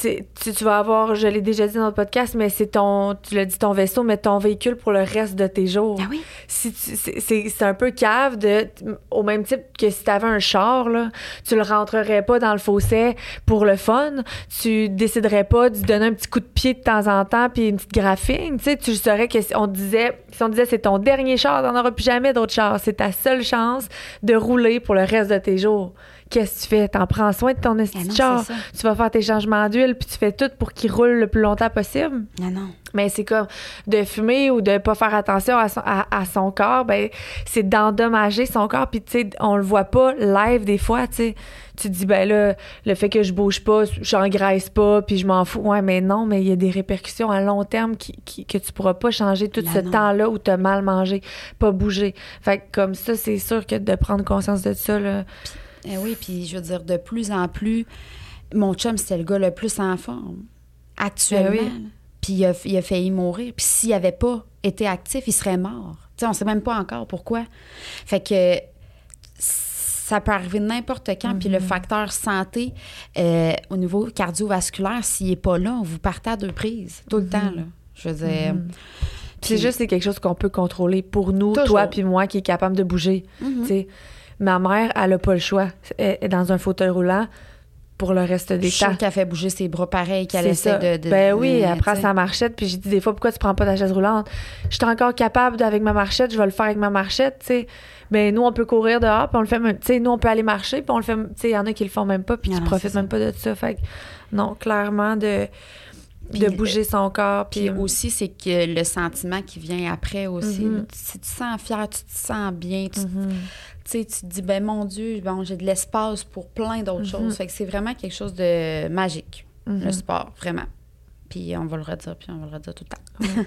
tu- tu, vas avoir, je l'ai déjà dit dans notre podcast, mais c'est ton, tu l'as dit, ton vaisseau, mais ton véhicule pour le reste de tes jours. Ah oui? Si c'est- un peu cave de au même type que si tu avais un char là, tu le rentrerais pas dans le fossé pour le fun, tu déciderais pas de donner un petit coup de pied de temps en temps puis une petite graphine, tu sais, tu saurais que si on te disait si on disait c'est ton dernier char, t'en auras plus jamais d'autres chars, c'est ta seule chance de rouler pour le reste de tes jours. Qu'est-ce que tu fais? T'en prends soin de ton esti de non, char. Tu vas faire tes changements d'huile puis tu fais tout pour qu'il roule le plus longtemps possible. Non, non. Mais c'est comme de fumer ou de pas faire attention à son, à, à son corps, ben c'est d'endommager son corps. Puis tu sais, on le voit pas live des fois, tu sais. Tu te dis, ben là, le fait que je bouge pas, j'engraisse pas, puis je m'en fous. Ouais, mais non, mais il y a des répercussions à long terme qui, qui- que tu pourras pas changer tout Ben ce temps-là où t'as mal mangé, pas bougé. Fait que comme ça, c'est sûr que de prendre conscience de ça, là. Eh oui, puis je veux dire, de plus en plus, mon chum, c'était le gars le plus en forme, actuellement. Eh oui. Puis il a, il a failli mourir. Puis s'il n'avait pas été actif, il serait mort. Tu sais, on sait même pas encore pourquoi. Fait que ça peut arriver n'importe quand. Puis le facteur santé, euh, au niveau cardiovasculaire, s'il n'est pas là, vous partez à deux prises, tout le temps, là. Je veux dire... Puis c'est juste c'est quelque chose qu'on peut contrôler pour nous, Toujours. toi puis moi qui est capable de bouger. Tu sais, ma mère, elle a pas le choix. Elle est dans un fauteuil roulant pour le reste Je des sûre temps. qu'elle fait bouger ses bras pareil, qu'elle essaie ça. de, de- Ben oui, de- sais. sa marchette, puis j'ai dit des fois, pourquoi tu prends pas ta chaise roulante? Je suis encore capable avec ma marchette, je vais le faire avec ma marchette, tu sais. Ben nous, on peut courir dehors, puis on le fait tu sais, nous, on peut aller marcher, puis on le fait, tu sais, il y en a qui le font même pas, puis qui profitent même pas de ça. Fait que, non, clairement, de, De bouger son corps, puis... Puis aussi, c'est que le sentiment qui vient après aussi. Mhm. Si tu te sens fier, tu te sens bien, tu, Mhm. tu te dis, ben mon Dieu, bon, j'ai de l'espace pour plein d'autres Mhm. choses. Fait que c'est vraiment quelque chose de magique, le sport, vraiment. Puis on va le redire, puis on va le redire tout le temps.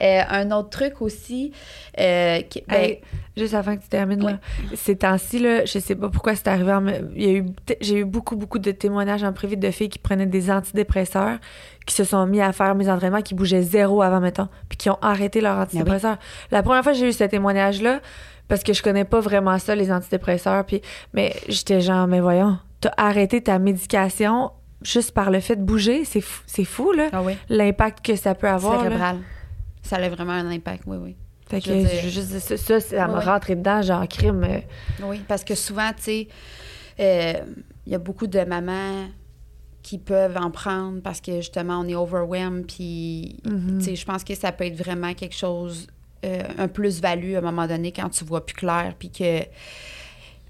Euh, un autre truc aussi, euh, qui- ben, Hey, juste avant que tu termines, là, ces temps-ci, là, je sais pas pourquoi c'est arrivé. en il y a eu, j'ai eu beaucoup, beaucoup de témoignages en privé de filles qui prenaient des antidépresseurs, qui se sont mis à faire mes entraînements, qui bougeaient zéro avant, mettons, puis qui ont arrêté leur antidépresseur. La première fois que j'ai eu ce témoignage-là, parce que je connais pas vraiment ça, les antidépresseurs, puis, mais j'étais genre, mais voyons, t'as arrêté ta médication juste par le fait de bouger, c'est fou, c'est fou, là, ah oui, l'impact que ça peut avoir. là. cérébral. Ça a vraiment un impact, oui, oui. Fait que Je veux dire- je veux juste ça, ça, ça m'a Ouais. rentré dedans, genre crime. euh, Oui, parce que souvent, tu sais, euh, il y a beaucoup de mamans qui peuvent en prendre parce que justement, on est overwhelmed. Puis, Mhm. tu sais, je pense que ça peut être vraiment quelque chose, euh, un plus-value à un moment donné quand tu vois plus clair. Puis que.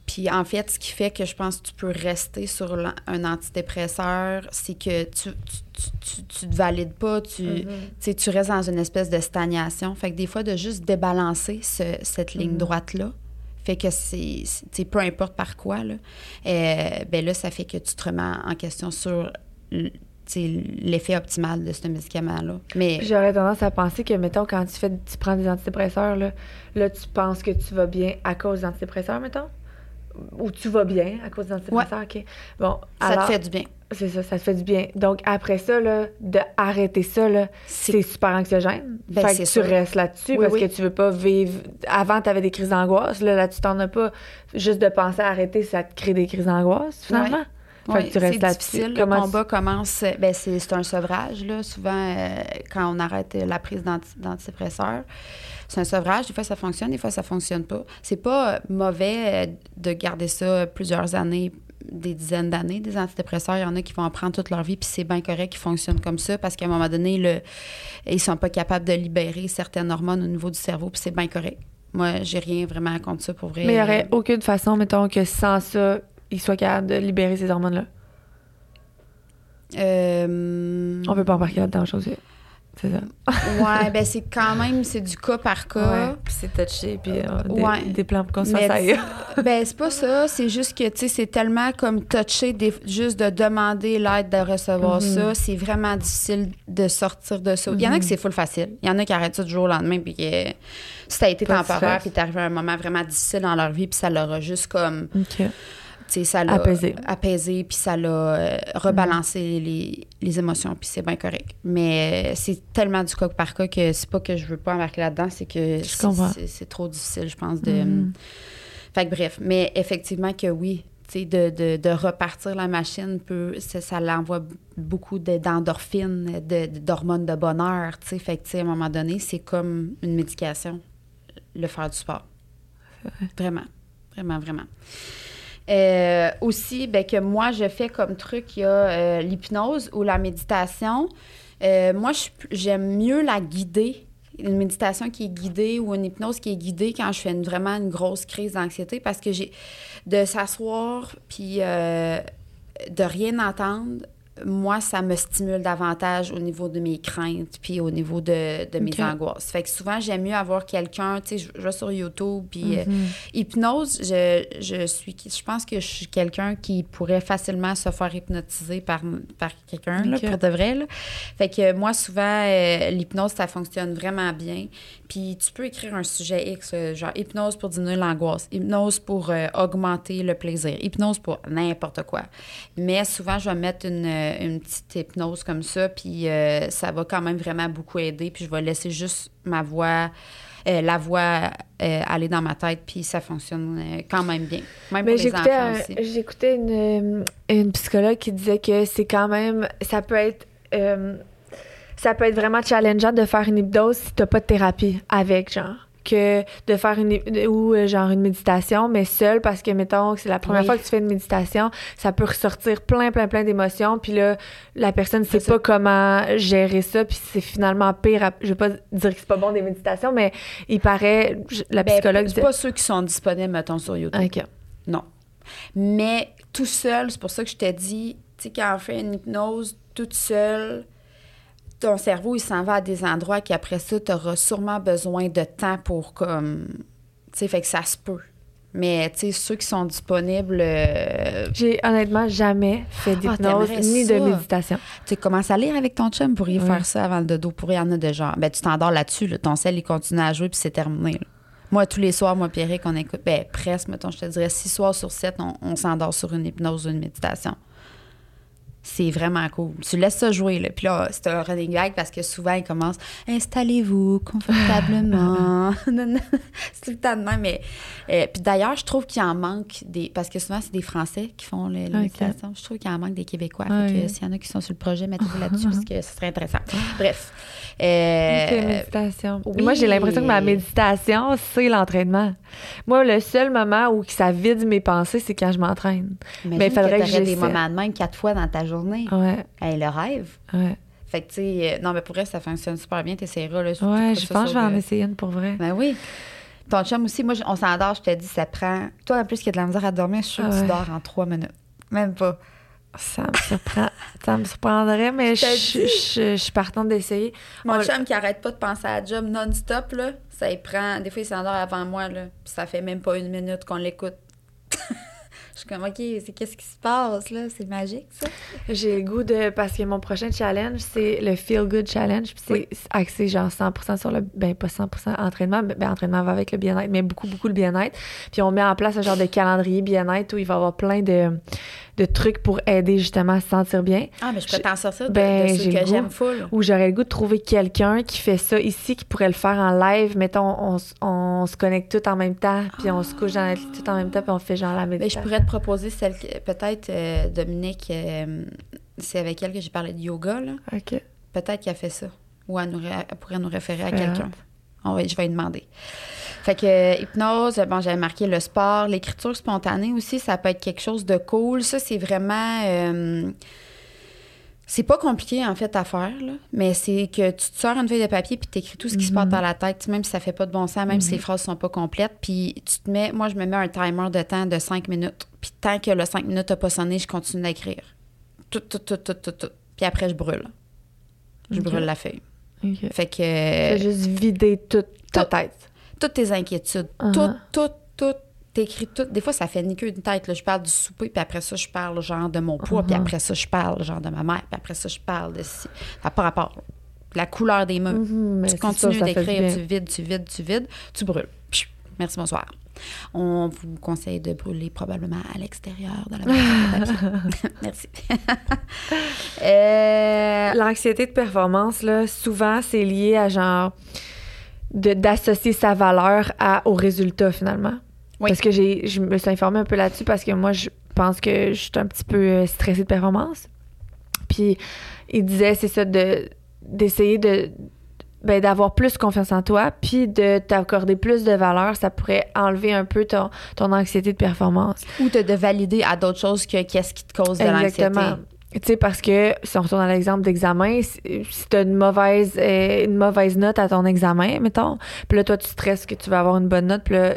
Puis en fait, ce qui fait que je pense que tu peux rester sur un antidépresseur, c'est que tu, tu, tu, tu- tu te valides pas, tu, Mhm. tu restes dans une espèce de stagnation. Fait que des fois, de juste débalancer ce- cette ligne Mhm. droite-là, fait que c'est, peu importe par quoi, là, euh, ben là, ça fait que tu te remets en question sur l'effet optimal de ce médicament-là. Mais J'aurais tendance à penser que, mettons, quand tu, fais, tu prends des antidépresseurs, là, là, tu penses que tu vas bien à cause des antidépresseurs, mettons? Ou tu vas bien à cause des antidépresseurs, OK. Bon, ça alors, te fait du bien. c'est ça, ça te fait du bien. Donc, après ça, là, de arrêter ça, C'est- super anxiogène. Ben, fait que tu restes là-dessus Oui, parce oui. que tu veux pas vivre... Avant, tu avais des crises d'angoisse. Là, là, tu t'en as pas. Juste de penser à arrêter, ça te crée des crises d'angoisse, finalement. Fait que tu restes c'est là-dessus. Comment le tu- combat commence. Ben c'est, un sevrage, là. Souvent, euh, quand on arrête la prise d'anti- d'antidépresseurs, c'est un sevrage. Des fois, ça fonctionne, des fois, ça fonctionne pas. C'est pas euh, mauvais euh, de garder ça plusieurs années, des dizaines d'années, des antidépresseurs. Il y en a qui vont en prendre toute leur vie, puis c'est bien correct qu'ils fonctionnent comme ça parce qu'à un moment donné, le, ils sont pas capables de libérer certaines hormones au niveau du cerveau, puis c'est bien correct. Moi, j'ai rien vraiment contre ça pour vrai. Mais il n'y aurait aucune façon, mettons, que sans ça, il soit capable de libérer ces hormones-là? Euh, On peut pas embarquer là-dedans, je sais. Ouais, ben c'est quand même, c'est du cas par cas. Ouais, puis c'est touché, puis euh, des, Ouais. des plans pour qu'on se Mais fasse ailleurs. Ben, c'est pas ça. C'est juste que, tu sais, c'est tellement comme touché, des- juste de demander l'aide de recevoir Mhm. ça. C'est vraiment difficile de sortir de ça. Il y en a Mhm. que c'est full facile. Il y en a qui arrêtent ça du jour au lendemain, puis que ça a été Pas temporaire, puis t'es arrivé à un moment vraiment difficile dans leur vie, puis ça leur a juste comme. Ça l'a Apaisé. apaisé, puis ça l'a euh, rebalancé les, les émotions, puis c'est bien correct. Mais euh, c'est tellement du cas par cas que c'est pas que je veux pas embarquer là-dedans, c'est que c'est- trop difficile, je pense, de. Mhm. Fait que bref, mais effectivement que oui, de, de, de repartir la machine, peut, ça, ça l'envoie beaucoup de- d'endorphines, de- d'hormones de, bonheur, tu sais. Fait que, à un moment donné, c'est comme une médication, le faire du sport. Vraiment, vraiment, vraiment. Euh, aussi, ben, que moi, je fais comme truc, il y a euh, l'hypnose ou la méditation. Euh, moi, j'aime mieux la guider, une méditation qui est guidée ou une hypnose qui est guidée quand je fais vraiment une grosse crise d'anxiété parce que j'ai de s'asseoir puis de rien entendre. Moi, ça me stimule davantage au niveau de mes craintes puis au niveau de, de mes angoisses. Fait que souvent, j'aime mieux avoir quelqu'un, tu sais, je, je vais sur YouTube puis euh, Mhm. Hypnose, je, je suis, je pense que je suis quelqu'un qui pourrait facilement se faire hypnotiser par, par quelqu'un, là, Ok. pour de vrai. Là. Fait que moi, souvent, euh, l'hypnose, ça fonctionne vraiment bien. Puis tu peux écrire un sujet X, euh, genre hypnose pour diminuer l'angoisse, hypnose pour euh, augmenter le plaisir, hypnose pour n'importe quoi. Mais souvent, je vais mettre une, euh, une petite hypnose comme ça, puis euh, ça va quand même vraiment beaucoup aider. Puis je vais laisser juste ma voix euh, la voix euh, aller dans ma tête, puis ça fonctionne euh, quand même bien. Même Mais pour les j'écoutais, enfants aussi. j'écoutais une, une psychologue qui disait que c'est quand même. Ça peut être. Ça peut être vraiment challengeant de faire une hypnose si t'as pas de thérapie avec, genre. Que de faire une. ou euh, genre une méditation, mais seule parce que, mettons, que c'est la première Oui. fois que tu fais une méditation, ça peut ressortir plein, plein, plein d'émotions. Puis là, la personne sait pas comment gérer ça. Puis c'est finalement pire. à- je vais pas dire que c'est pas bon des méditations, mais il paraît. je- La Ben, psychologue c'est pas ceux qui sont disponibles, mettons, sur YouTube. Ok. Non. Mais tout seul, c'est pour ça que je t'ai dit, tu sais, quand on fait une hypnose toute seule, ton cerveau, il s'en va à des endroits qu'après ça, tu auras sûrement besoin de temps pour comme. Tu sais, fait que ça se peut. Mais, tu sais, ceux qui sont disponibles, euh, J'ai honnêtement jamais fait d'hypnose Ah, t'aimerais ni ça. de méditation. Tu commences à lire avec ton chum pour y faire ça avant le dodo. Pour y en a de genre. Ben, tu t'endors là-dessus. là. Ton sel, il continue à jouer, puis c'est terminé. là. Moi, tous les soirs, moi, Pierrick, on écoute. Ben, presque, mettons, je te dirais, six soirs sur sept, on, on s'endort sur une hypnose ou une méditation. C'est vraiment cool. Tu laisses ça jouer, là. Puis là, c'est un running gag parce que souvent, ils commencent Installez-vous confortablement. Non, non. c'est tout le temps de même. Mais, euh, puis d'ailleurs, je trouve qu'il en manque des. Parce que souvent, c'est des Français qui font le- la Ok. méditation. Je trouve qu'il en manque des Québécois. Ah que oui. s'il y en a qui sont sur le projet, mettez-vous là-dessus parce que ce serait intéressant. Bref. Euh, méditation. oui. Moi, j'ai l'impression que ma méditation, c'est l'entraînement. Moi, le seul moment où que ça vide mes pensées, c'est quand je m'entraîne. Mais il faudrait que t'aurais des j'essaie. moments de même quatre fois dans ta journée. Ouais, Hey, le rêve. ouais. Fait que, tu sais, euh, non, mais pour vrai, ça fonctionne super bien. T'essaieras, là. Ouais, je pense que je vais en euh, essayer une pour vrai. Ben oui. Ton chum aussi, moi, on s'endort, je te dis, ça prend. Toi, en plus, qui a de la misère à dormir, je suis sûre Ah que tu ouais. dors en trois minutes. Même pas. Ça me surprend. ça me surprendrait, mais je, je, je- je suis partante d'essayer. Mon On- chum qui arrête pas de penser à la job non-stop, là, ça y prend. Des fois, il s'endort avant moi, là. Puis ça fait même pas une minute qu'on l'écoute. je suis comme, OK, c'est qu'est-ce qui se passe, là? C'est magique, ça? J'ai le goût de. Parce que mon prochain challenge, c'est le Feel Good Challenge. Puis c'est Oui. axé genre 100% sur le. Ben, pas 100% entraînement, mais ben, entraînement va avec le bien-être, mais beaucoup, beaucoup le bien-être. Puis on met en place un genre de calendrier bien-être où il va y avoir plein de, de trucs pour aider justement à se sentir bien. Ah, mais je peux t'en sortir de, ben, de ceux que j'aime full. Où j'aurais le goût de trouver quelqu'un qui fait ça ici, qui pourrait le faire en live. Mettons, on, on se connecte tout en même temps, puis on se couche dans tout en même temps, puis on fait genre la Ben, je méditation. pourrais te proposer celle que peut-être euh, Dominique, euh, c'est avec elle que j'ai parlé de yoga, là. OK. Peut-être qu'elle fait ça. Ou elle, nous ré- elle pourrait nous référer à Ouais. quelqu'un. On va- je vais lui demander. Fait que euh, hypnose, bon, j'avais marqué le sport, l'écriture spontanée aussi, ça peut être quelque chose de cool. Ça, c'est vraiment. C'est pas compliqué, en fait, à faire, là, mais c'est que tu te sors une feuille de papier puis t'écris tout ce qui se passe dans la tête, même si ça fait pas de bon sens, même si les phrases sont pas complètes. Puis tu te mets, moi, je me mets un timer de temps de 5 minutes. Puis tant que le 5 minutes n'a pas sonné, je continue d'écrire. Tout, tout, tout, tout, tout, tout. Puis après, je brûle. Je brûle la feuille. Fait que. Juste vider toute ta tout. tête. toutes tes inquiétudes, Uh-huh. tout, tout, tout, t'écris tout. Des fois, ça fait ni queue une tête. là. Je parle du souper, puis après ça, je parle genre de mon poids, puis Uh-huh. après ça, je parle genre de ma mère, puis après ça, je parle de si. Ça n'a pas rapport. La couleur des murs. Mhm, tu continues d'écrire, tu vides, tu vides, tu vides, tu brûles. Pfiou. Merci, bonsoir. On vous conseille de brûler probablement à l'extérieur de la maison. Merci. Euh, L'anxiété de performance, là, souvent, c'est lié à genre d'associer sa valeur à, au résultat finalement. Oui. Parce que j'ai, je me suis informée un peu là-dessus parce que moi, je pense que je suis un petit peu euh, stressée de performance. Puis il disait, c'est ça, de, d'essayer de ben, d'avoir plus confiance en toi, puis de t'accorder plus de valeur, ça pourrait enlever un peu ton, ton anxiété de performance. ou de, de valider à d'autres choses que qu'est-ce qui te cause de l'anxiété. Exactement. Tu sais, parce que si on retourne à l'exemple d'examen, si, si tu as une mauvaise, euh, une mauvaise note à ton examen, mettons, puis là, toi, tu stresses que tu vas avoir une bonne note, puis là,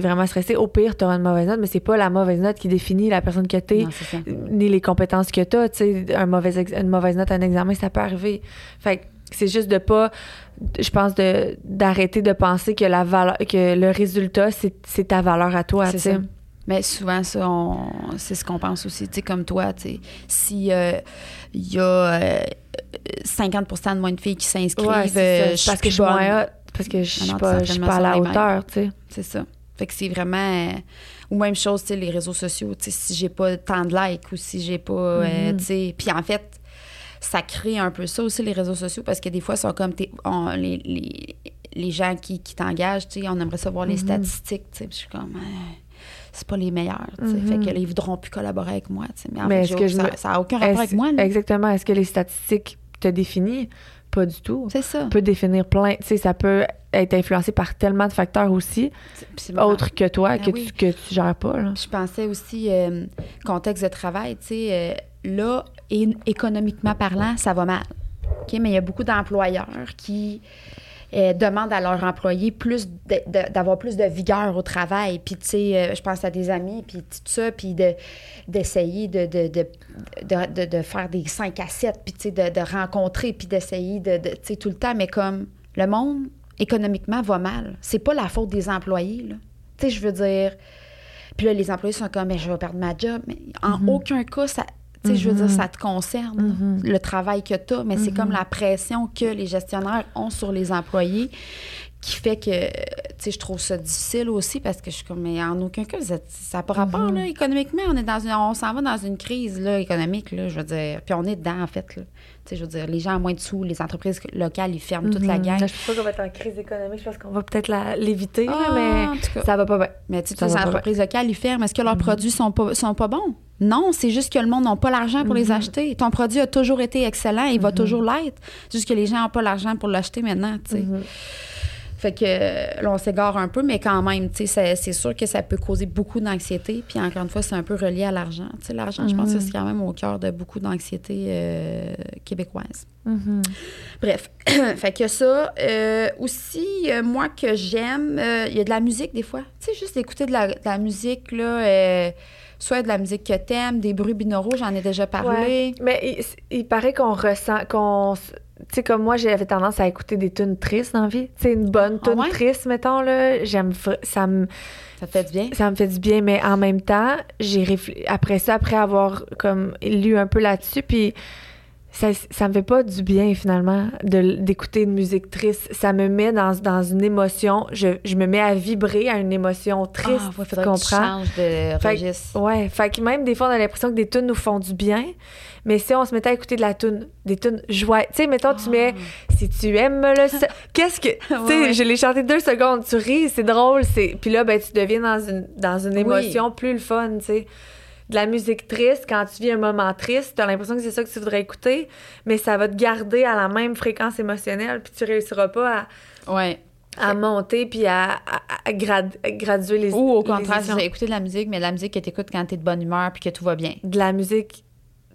vraiment stressé, au pire, tu auras une mauvaise note, mais c'est pas la mauvaise note qui définit la personne que tu es, Non, c'est ça. ni les compétences que tu as. Tu sais, un mauvais une mauvaise note à un examen, ça peut arriver. Fait que c'est juste de pas, je pense, de d'arrêter de penser que la valeur, que le résultat, c'est ta valeur à toi, tu sais. Mais souvent, ça, on- c'est ce qu'on pense aussi. Tu sais, comme toi, tu sais, si euh, il y a euh, 50% de moins de filles qui s'inscrivent, Ouais, euh, parce que je suis parce que je suis pas, t'es à la hauteur, tu sais. C'est ça. Fait que c'est vraiment... euh, ou même chose, tu sais, les réseaux sociaux, tu sais, si j'ai pas tant de likes ou si j'ai pas... euh, Mhm. tu sais... Puis en fait, ça crée un peu ça aussi, les réseaux sociaux, parce que des fois, sont comme... on- les, les, les gens qui, qui t'engagent, tu sais, on aimerait savoir les Mhm. statistiques, tu sais. Puis je suis comme... euh, c'est pas les meilleurs, sais. Mhm. Fait que là, ils voudront plus collaborer avec moi. Mais en Mais fait, est-ce que je ça, me- ça a aucun rapport avec moi, là. Exactement. Est-ce que les statistiques te définissent? Pas du tout. C'est ça. Ça peut définir plein. Tu sais, ça peut être influencé par tellement de facteurs aussi, autres que toi, Ben que, oui. tu, que tu gères pas. Là. Je pensais aussi, euh, contexte de travail, tu sais, euh, là, économiquement parlant, ça va mal. OK? Mais il y a beaucoup d'employeurs qui euh, demandent à leurs employés plus d'avoir plus de vigueur au travail. Puis, tu sais, euh, je pense à des amis, puis tout ça, puis de- d'essayer de, de, de, de, de- faire des 5 à 7, puis, tu sais, de, rencontrer, puis d'essayer de, tu sais, tout le temps. Mais comme le monde, économiquement, va mal. C'est pas la faute des employés, là. Tu sais, je veux dire... Puis là, les employés sont comme, mais je vais perdre ma job. Mais en aucun cas, ça, tu sais, je veux dire, ça te concerne, là, le travail que tu as, mais c'est comme la pression que les gestionnaires ont sur les employés qui fait que, tu sais, je trouve ça difficile aussi parce que je suis comme, mais en aucun cas, ça n'a pas rapport, là, économiquement. On est dans une, on s'en va dans une crise, là, économique, là, je veux dire. Puis on est dedans, en fait, là. Tu sais, je veux dire, les gens à moins de sous, les entreprises locales, ils ferment toute la Mhm. gang. Je pense pas qu'on va être en crise économique. Je pense qu'on va peut-être la- l'éviter, Ah, mais en tout cas. ça va pas bien. Mais tu sais, les entreprises locales, ils ferment. Est-ce que leurs produits sont pas, sont pas bons? Non, c'est juste que le monde n'a pas l'argent pour les acheter. Ton produit a toujours été excellent, il va toujours l'être. C'est juste que les gens n'ont pas l'argent pour l'acheter maintenant, tu sais. Fait que là, on s'égare un peu, mais quand même, tu sais, c'est- sûr que ça peut causer beaucoup d'anxiété. Puis encore une fois, c'est un peu relié à l'argent. Tu sais, l'argent, je pense que c'est quand même au cœur de beaucoup d'anxiété euh, québécoise. Mhm. Bref, fait que ça. euh, aussi, euh, moi que j'aime, il y a de la musique des fois. Tu sais, juste écouter de la, de la musique, là, soit de la musique que t'aimes, des bruits binauraux, j'en ai déjà parlé. Ouais. Mais il, il paraît qu'on ressent, qu'on. Tu sais, comme moi, j'avais tendance à écouter des tunes tristes dans la vie. Tu sais, une bonne Ah tune ouais? triste, mettons, là. J'aime. Ça me. Ça fait du bien? Ça me fait du bien, mais en même temps, j'ai réfl- après ça, après avoir comme lu un peu là-dessus, puis ça, ça me fait pas du bien finalement d'écouter une musique triste. Ça me met dans, dans une émotion, je, je me mets à vibrer à une émotion triste, Ah, ouais, tu que tu comprends? changes de Fait registre. Ouais, fait que même des fois, on a l'impression que des tunes nous font du bien, mais si on se mettait à écouter de la tune, des tunes joie, tu sais, mettons, tu mets si tu aimes le so- qu'est-ce que, tu sais, Ah. Ouais, je l'ai chanté deux secondes, tu ris, c'est drôle, c'est, puis là, ben, tu deviens dans une, dans une Oui. émotion plus le fun, tu sais. De la musique triste, quand tu vis un moment triste, t'as l'impression que c'est ça que tu voudrais écouter, mais ça va te garder à la même fréquence émotionnelle, puis tu réussiras pas à, Ouais. à monter puis à, à- à grad- à graduer les Ou au contraire, c'est écouter de la musique, mais de la musique que tu écoutes quand tu es de bonne humeur puis que tout va bien. de la musique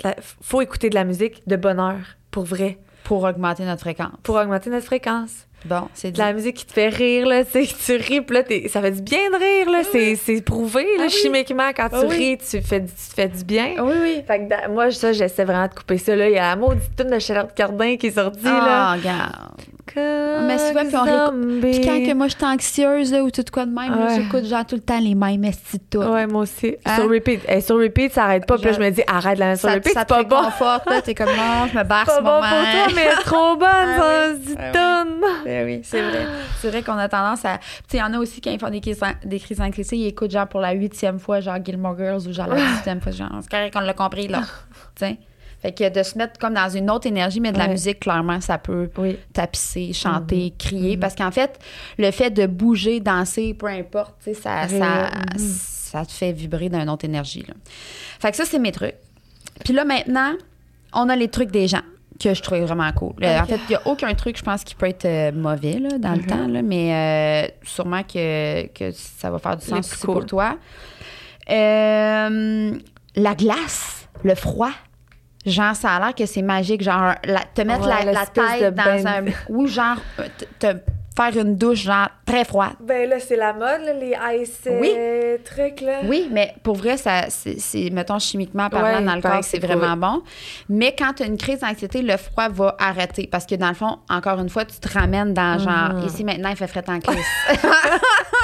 la- faut écouter de la musique de bonheur, pour vrai, Pour augmenter notre fréquence. pour augmenter notre fréquence. Bon, c'est De la musique qui te fait rire, là, tu tu ris, puis là, ça fait du bien de rire, là. C'est, c'est prouvé, là, Ah chimiquement, quand tu Ah oui. ris, tu fais, tu te fais du bien. Oui, oui. Fait que da- moi, ça, j'essaie vraiment de couper ça, là. Il y a la maudite tune de Charlotte Cardin qui est sortie, là. Ah, regarde. Mais souvent, puis on. Puis quand que moi, je suis anxieuse, là, ou tout quoi de même, Ouais. j'écoute genre tout le temps les mêmes estis de tout. Ouais, moi aussi. Hein? Sur repeat. Eh, sur repeat, ça arrête pas. Puis là, je me dis, arrête la sur Ça, repeat, ça c'est te pas bon. réconforte, là, t'es comme, non, je me barre pas ce bon pour moment. toi, mais elle est trop bonne, Ah ça, oui. Ah oui. Ben oui, c'est vrai. C'est vrai qu'on a tendance à. Tu sais, il y en a aussi quand ils font des crises, des crises d'anxiété, ils écoutent genre pour la huitième fois, genre Gilmore Girls ou genre la dixième fois, genre, c'est correct qu'on l'a compris, là. tu sais? Fait que de se mettre comme dans une autre énergie, mais de la musique, clairement, ça peut Oui. tapisser, chanter, crier. Parce qu'en fait, le fait de bouger, danser, peu importe, ça, ça, Mhm. ça te fait vibrer d'une autre énergie. Là. Fait que ça, c'est mes trucs. Puis là, maintenant, on a les trucs des gens que je trouvais vraiment cool. Euh, En fait, il n'y a aucun truc, je pense, qui peut être euh, mauvais là, dans le Mhm. temps, là, mais euh, sûrement que, que ça va faire du sens cool. pour toi. Euh, la glace, le froid. Genre, ça a l'air que c'est magique. Genre, la- te mettre Ouais, la, la tête dans bain un. Ou genre, euh, te, te faire une douche, genre, très froide. Ben là, c'est la mode, là, les ice Oui. euh, trucs, là. Oui, mais pour vrai, ça, c'est, mettons, chimiquement parlant, Ouais, dans le corps, que c'est vraiment bon. Mais quand tu as une crise d'anxiété, le froid va arrêter. Parce que dans le fond, encore une fois, tu te ramènes dans genre, Mhm. ici maintenant, il fait frais en crise.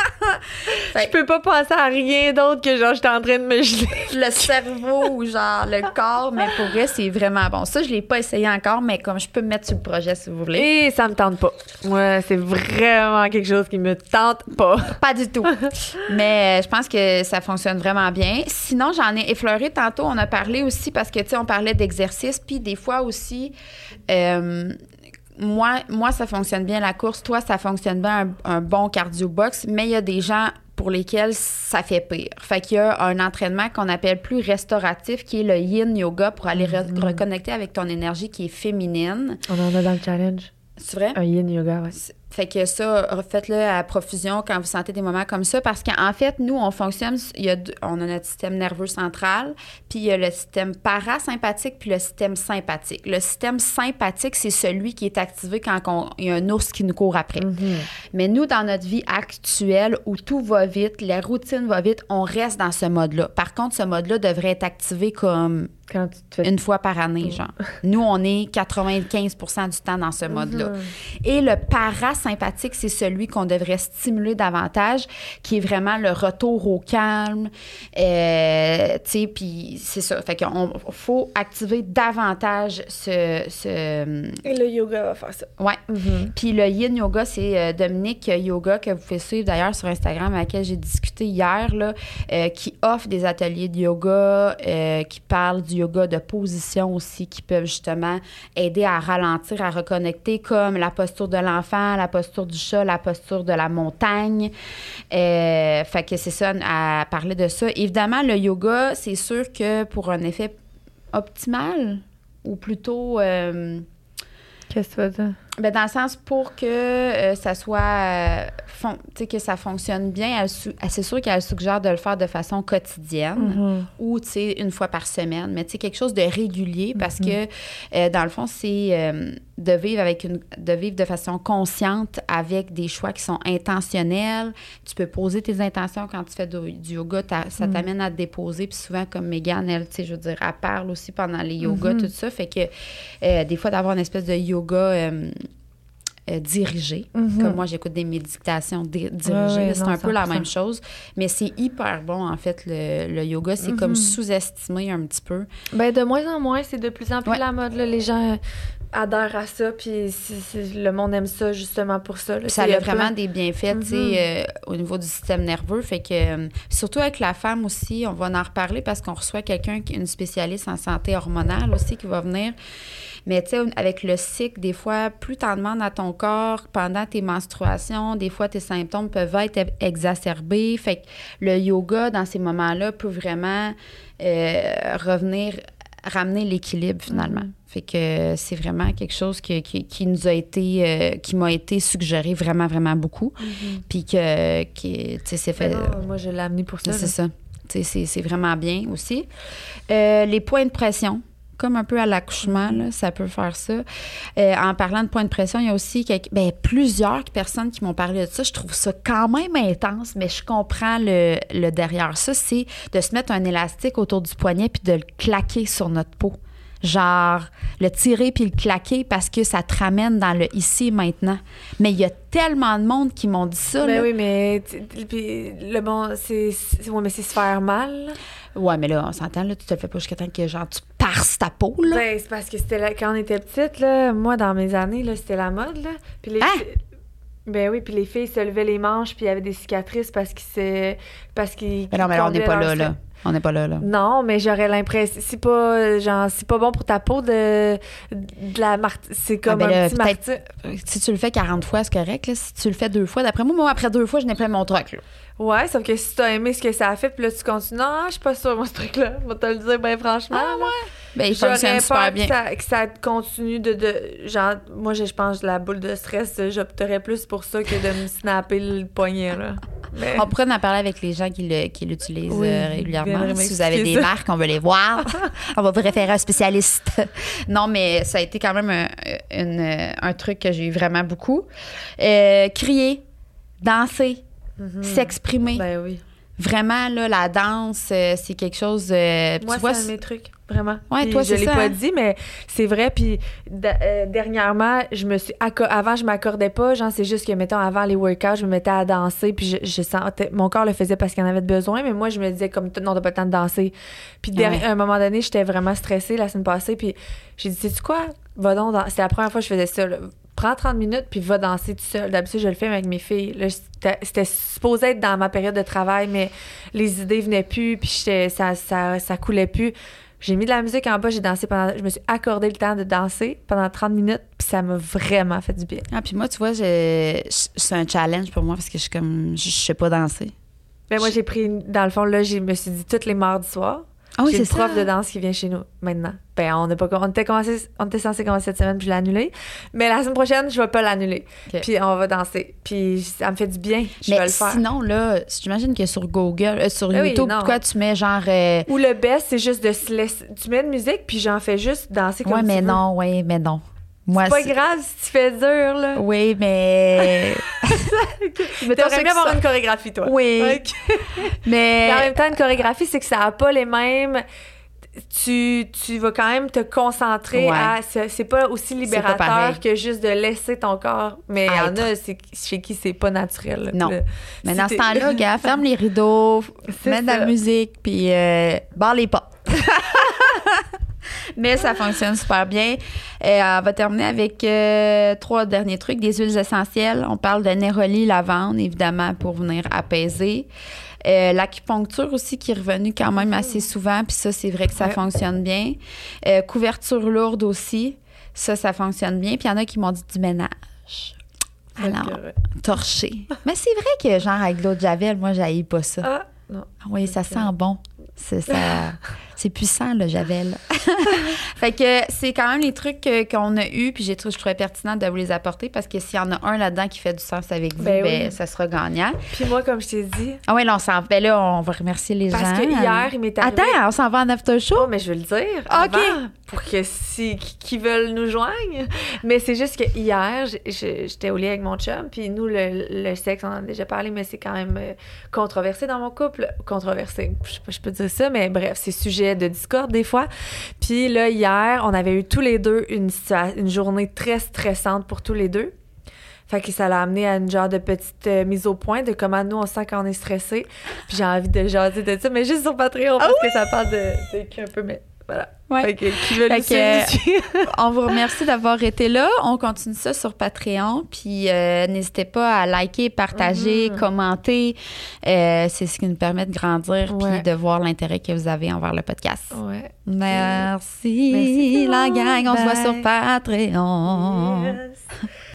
Je peux pas penser à rien d'autre que genre, j'étais en train de me geler. le cerveau ou genre le corps, mais pour vrai, c'est vraiment bon. Ça, je l'ai pas essayé encore, mais comme je peux me mettre sur le projet si vous voulez. Et ça me tente pas. Ouais, c'est vraiment quelque chose qui me tente pas. Pas du tout. Mais euh, je pense que ça fonctionne vraiment bien. Sinon, j'en ai effleuré tantôt. On a parlé aussi parce que, tu sais, on parlait d'exercice. Puis des fois aussi, euh, moi, moi, ça fonctionne bien la course. Toi, ça fonctionne bien un, un bon cardio box. Mais il y a des gens pour lesquels ça fait pire. Fait qu'il y a un entraînement qu'on appelle plus restauratif qui est le yin yoga pour aller re- reconnecter avec ton énergie qui est féminine. On en a dans le challenge. C'est vrai? Un yin yoga, ouais. Fait que ça, faites-le à profusion quand vous sentez des moments comme ça, parce qu'en fait, nous, on fonctionne, il y a on a notre système nerveux central, puis il y a le système parasympathique, puis le système sympathique. Le système sympathique, c'est celui qui est activé quand on- il y a un ours qui nous court après. Mais nous, dans notre vie actuelle, où tout va vite, la routine va vite, on reste dans ce mode-là. Par contre, ce mode-là devrait être activé comme Quand tu te fais. une fois par année, genre. Nous, on est 95 du temps dans ce mode-là. Et le parasympathique, c'est celui qu'on devrait stimuler davantage, qui est vraiment le retour au calme. Euh, tu sais, puis c'est ça. Fait qu'on faut activer davantage ce... ce Et le yoga va faire ça. ouais. Mhm. Puis le yin yoga, c'est euh, Dominique Yoga que vous pouvez suivre d'ailleurs sur Instagram avec laquelle j'ai discuté hier, là, euh, qui offre des ateliers de yoga, euh, qui parle du yoga de position aussi, qui peuvent justement aider à ralentir, à reconnecter, comme la posture de l'enfant, la posture du chat, la posture de la montagne. Euh, fait que c'est ça, à parler de ça. Évidemment, le yoga, c'est sûr que pour un effet optimal, ou plutôt... euh, Qu'est-ce que tu vas dire? Ben, dans le sens pour que euh, ça soit euh, fon- que ça fonctionne bien, c'est sûr qu'elle suggère de le faire de façon quotidienne Mhm. ou tu sais une fois par semaine, mais quelque chose de régulier parce que euh, dans le fond c'est euh, de vivre avec une de vivre de façon consciente avec des choix qui sont intentionnels. Tu peux poser tes intentions quand tu fais du, du yoga, ça t'amène à te déposer. Puis souvent comme Megan elle je veux dire elle parle aussi pendant les yogas tout ça. Fait que des fois d'avoir une espèce de yoga euh, euh, dirigé. Mhm. Comme moi, j'écoute des méditations di- dirigées. C'est un peu la 100%. même chose. Mais c'est hyper bon, en fait, le, le yoga. C'est Mhm. comme sous-estimé un petit peu. Ben, de moins en moins, c'est de plus en plus Ouais. la mode. Là. Les gens adhèrent à ça, puis le monde aime ça justement pour ça. là. Ça a vraiment des bienfaits, Mhm. euh, au niveau du système nerveux. Fait que, euh, surtout avec la femme aussi, on va en reparler parce qu'on reçoit quelqu'un, qui- une spécialiste en santé hormonale aussi, qui va venir. Mais tu sais, avec le cycle, des fois, plus t'en demandes à ton corps pendant tes menstruations, des fois, tes symptômes peuvent être exacerbés. Fait que le yoga, dans ces moments-là, peut vraiment euh, revenir, ramener l'équilibre finalement. Mhm. Fait que c'est vraiment quelque chose qui, qui, qui nous a été, euh, qui m'a été suggéré vraiment, vraiment beaucoup. Mhm. Puis que, qui, tu sais, c'est fait. Non, moi, je l'ai amené pour ça. c'est ça. Tu sais, C'est c'est vraiment bien aussi. Euh, les points de pression. Comme un peu à l'accouchement, ça peut faire ça. Euh, en parlant de point de pression, il y a aussi quelques- ben, plusieurs personnes qui m'ont parlé de ça. Je trouve ça quand même intense, mais je comprends le, le derrière ça. C'est de se mettre un élastique autour du poignet puis de le claquer sur notre peau. Genre, le tirer puis le claquer parce que ça te ramène dans le ici et maintenant. Mais il y a tellement de monde qui m'ont dit ça. Ben là. oui, mais puis le bon, c'est ouais, mais c'est se faire mal. Ouais, mais là, on s'entend, là, tu te le fais pas jusqu'à temps que genre tu parses ta peau, là. Ben, c'est parce que c'était là, quand on était petite, là, moi, dans mes années, là, c'était la mode, là. Puis les, Hein? Ben oui, puis les filles se levaient les manches, puis il y avait des cicatrices parce qu'ils se... Parce qu'ils... Mais non, mais là, on n'est pas là, là. On n'est pas là, là. Non, mais j'aurais l'impression... C'est pas, genre, c'est pas bon pour ta peau de... de la mart... C'est comme ben un là, petit martyr. Si tu le fais 40 fois, c'est correct. Là. Si tu le fais deux fois, d'après moi, moi, après deux fois, je n'ai plein mon truc. Là. Ouais, sauf que si t'as aimé ce que ça a fait, puis là, tu continues... Non, je suis pas sûre, moi, ce truc-là. Je vais te le dire, ben franchement. Ah, là. Ben, il fonctionne super bien. Que ça, que ça continue de, de. Genre, moi, je, pense que la boule de stress, j'opterais plus pour ça que de me snapper le poignet, là. Mais- On pourrait en parler avec les gens qui le- qui l'utilisent Oui, euh, régulièrement. Si vous avez des ça. marques, on veut les voir. on va vous référer à un spécialiste. non, mais ça a été quand même un, une- un truc que j'ai eu vraiment beaucoup. Euh, crier, danser, Mhm. s'exprimer. Ben oui. Vraiment, là, la danse, euh, c'est quelque chose. euh, Moi, tu vois, c'est un de mes trucs, vraiment. Ouais, toi, je l'ai pas hein? dit, mais c'est vrai. Puis euh, dernièrement, je me suis. Avant, je m'accordais pas. Genre, c'est juste que, mettons, avant les workouts, je me mettais à danser. Puis je, je sentais. Mon corps le faisait parce qu'il en avait besoin. Mais moi, je me disais, comme, non, t'as pas le temps de danser. Puis Ouais. à un moment donné, j'étais vraiment stressée la semaine passée. Puis j'ai dit, sais-tu quoi? Va donc. dans- C'est la première fois que je faisais ça. là. Prends 30 minutes, puis va danser tout seul. D'habitude, je le fais avec mes filles. C'était c'était supposé être dans ma période de travail, mais les idées venaient plus, puis ça, ça, ça coulait plus. J'ai mis de la musique en bas, j'ai dansé pendant. Je me suis accordé le temps de danser pendant 30 minutes, puis ça m'a vraiment fait du bien. Ah, puis moi, tu vois, c'est un challenge pour moi parce que je suis comme. Je, sais pas danser. Ben, moi, j'ai pris. Dans le fond, là, je me suis dit tous les mardis soirs. Ah oui, j'ai une prof ça. de danse qui vient chez nous maintenant. Ben, on, pas, on, était commencé, on était censé commencer cette semaine, puis je l'ai annulé. Mais la semaine prochaine, je vais pas l'annuler. Puis on va danser. Puis ça me fait du bien. Je vais Mais le faire. sinon, là, j'imagine que sur Google, euh, sur oui, YouTube, pourquoi tu mets genre. euh, Ou le best, c'est juste de se laisser. Tu mets de musique, puis j'en fais juste danser comme ouais, mais tu veux. non, ouais, mais non. Moi, C'est pas grave si tu fais dur, là. Oui, mais. Mettons t'aurais qui avoir une chorégraphie, toi. Oui. Mais. Mais en même temps, une chorégraphie, c'est que ça n'a pas les mêmes. Tu, tu vas quand même te concentrer Ouais. à. C'est c'est pas aussi libérateur que juste de laisser ton corps. Mais il y en a chez qui c'est pas naturel. là. Non. Mais si dans ce temps-là, gars, ferme les rideaux, mets de la musique, puis euh, barre les pas. Mais ça fonctionne super bien. Euh, on va terminer avec euh, trois derniers trucs. Des huiles essentielles. On parle de néroli, lavande, évidemment, pour venir apaiser. Euh, L'acupuncture aussi qui est revenue quand même assez souvent. Puis ça, c'est vrai que ça Ouais. fonctionne bien. Euh, couverture lourde aussi. Ça, ça fonctionne bien. Puis il y en a qui m'ont dit du ménage. Alors, euh, torché. Mais c'est vrai que, genre, avec l'eau de Javel, moi, j'haïs pas ça. Ah, non. Ah Oui, ça sent bon. C'est ça. C'est puissant, le Javel. fait que c'est quand même les trucs qu'on a eus, puis j'ai trou- je trouvais pertinent de vous les apporter parce que s'il y en a un là-dedans qui fait du sens avec vous, Ben ben, oui. ça sera gagnant. Puis moi, comme je t'ai dit, Ah oui, là, on s'en ben là, on va remercier les gens. parce que hier, il m'est arrivé. Attends, on s'en va en after show? Oh, mais je veux le dire. Ah, OK. avant, pour que si qui, veulent nous joindre. Mais c'est juste que hier, j'étais au lit avec mon chum, puis nous le, le sexe, on en a déjà parlé, mais c'est quand même euh, controversé dans mon couple. Controversé, je sais pas, je peux dire ça, mais bref, c'est sujet de discorde des fois. Puis là hier, on avait eu tous les deux une une journée très stressante pour tous les deux. Fait que ça l'a amené à une genre de petite euh, mise au point de comment nous on sent quand on est stressé. Puis j'ai envie de jaser de ça, mais juste sur Patreon parce que ça parle de, de un peu, mais voilà. Ouais. Fait que qui veut Fait que- suivre. On vous remercie d'avoir été là. On continue ça sur Patreon. Puis euh, n'hésitez pas à liker, partager, Mhm. commenter. Euh, c'est ce qui nous permet de grandir Ouais. puis de voir l'intérêt que vous avez envers le podcast. Ouais. Merci, Merci, la gang. On se voit sur Patreon. Yes.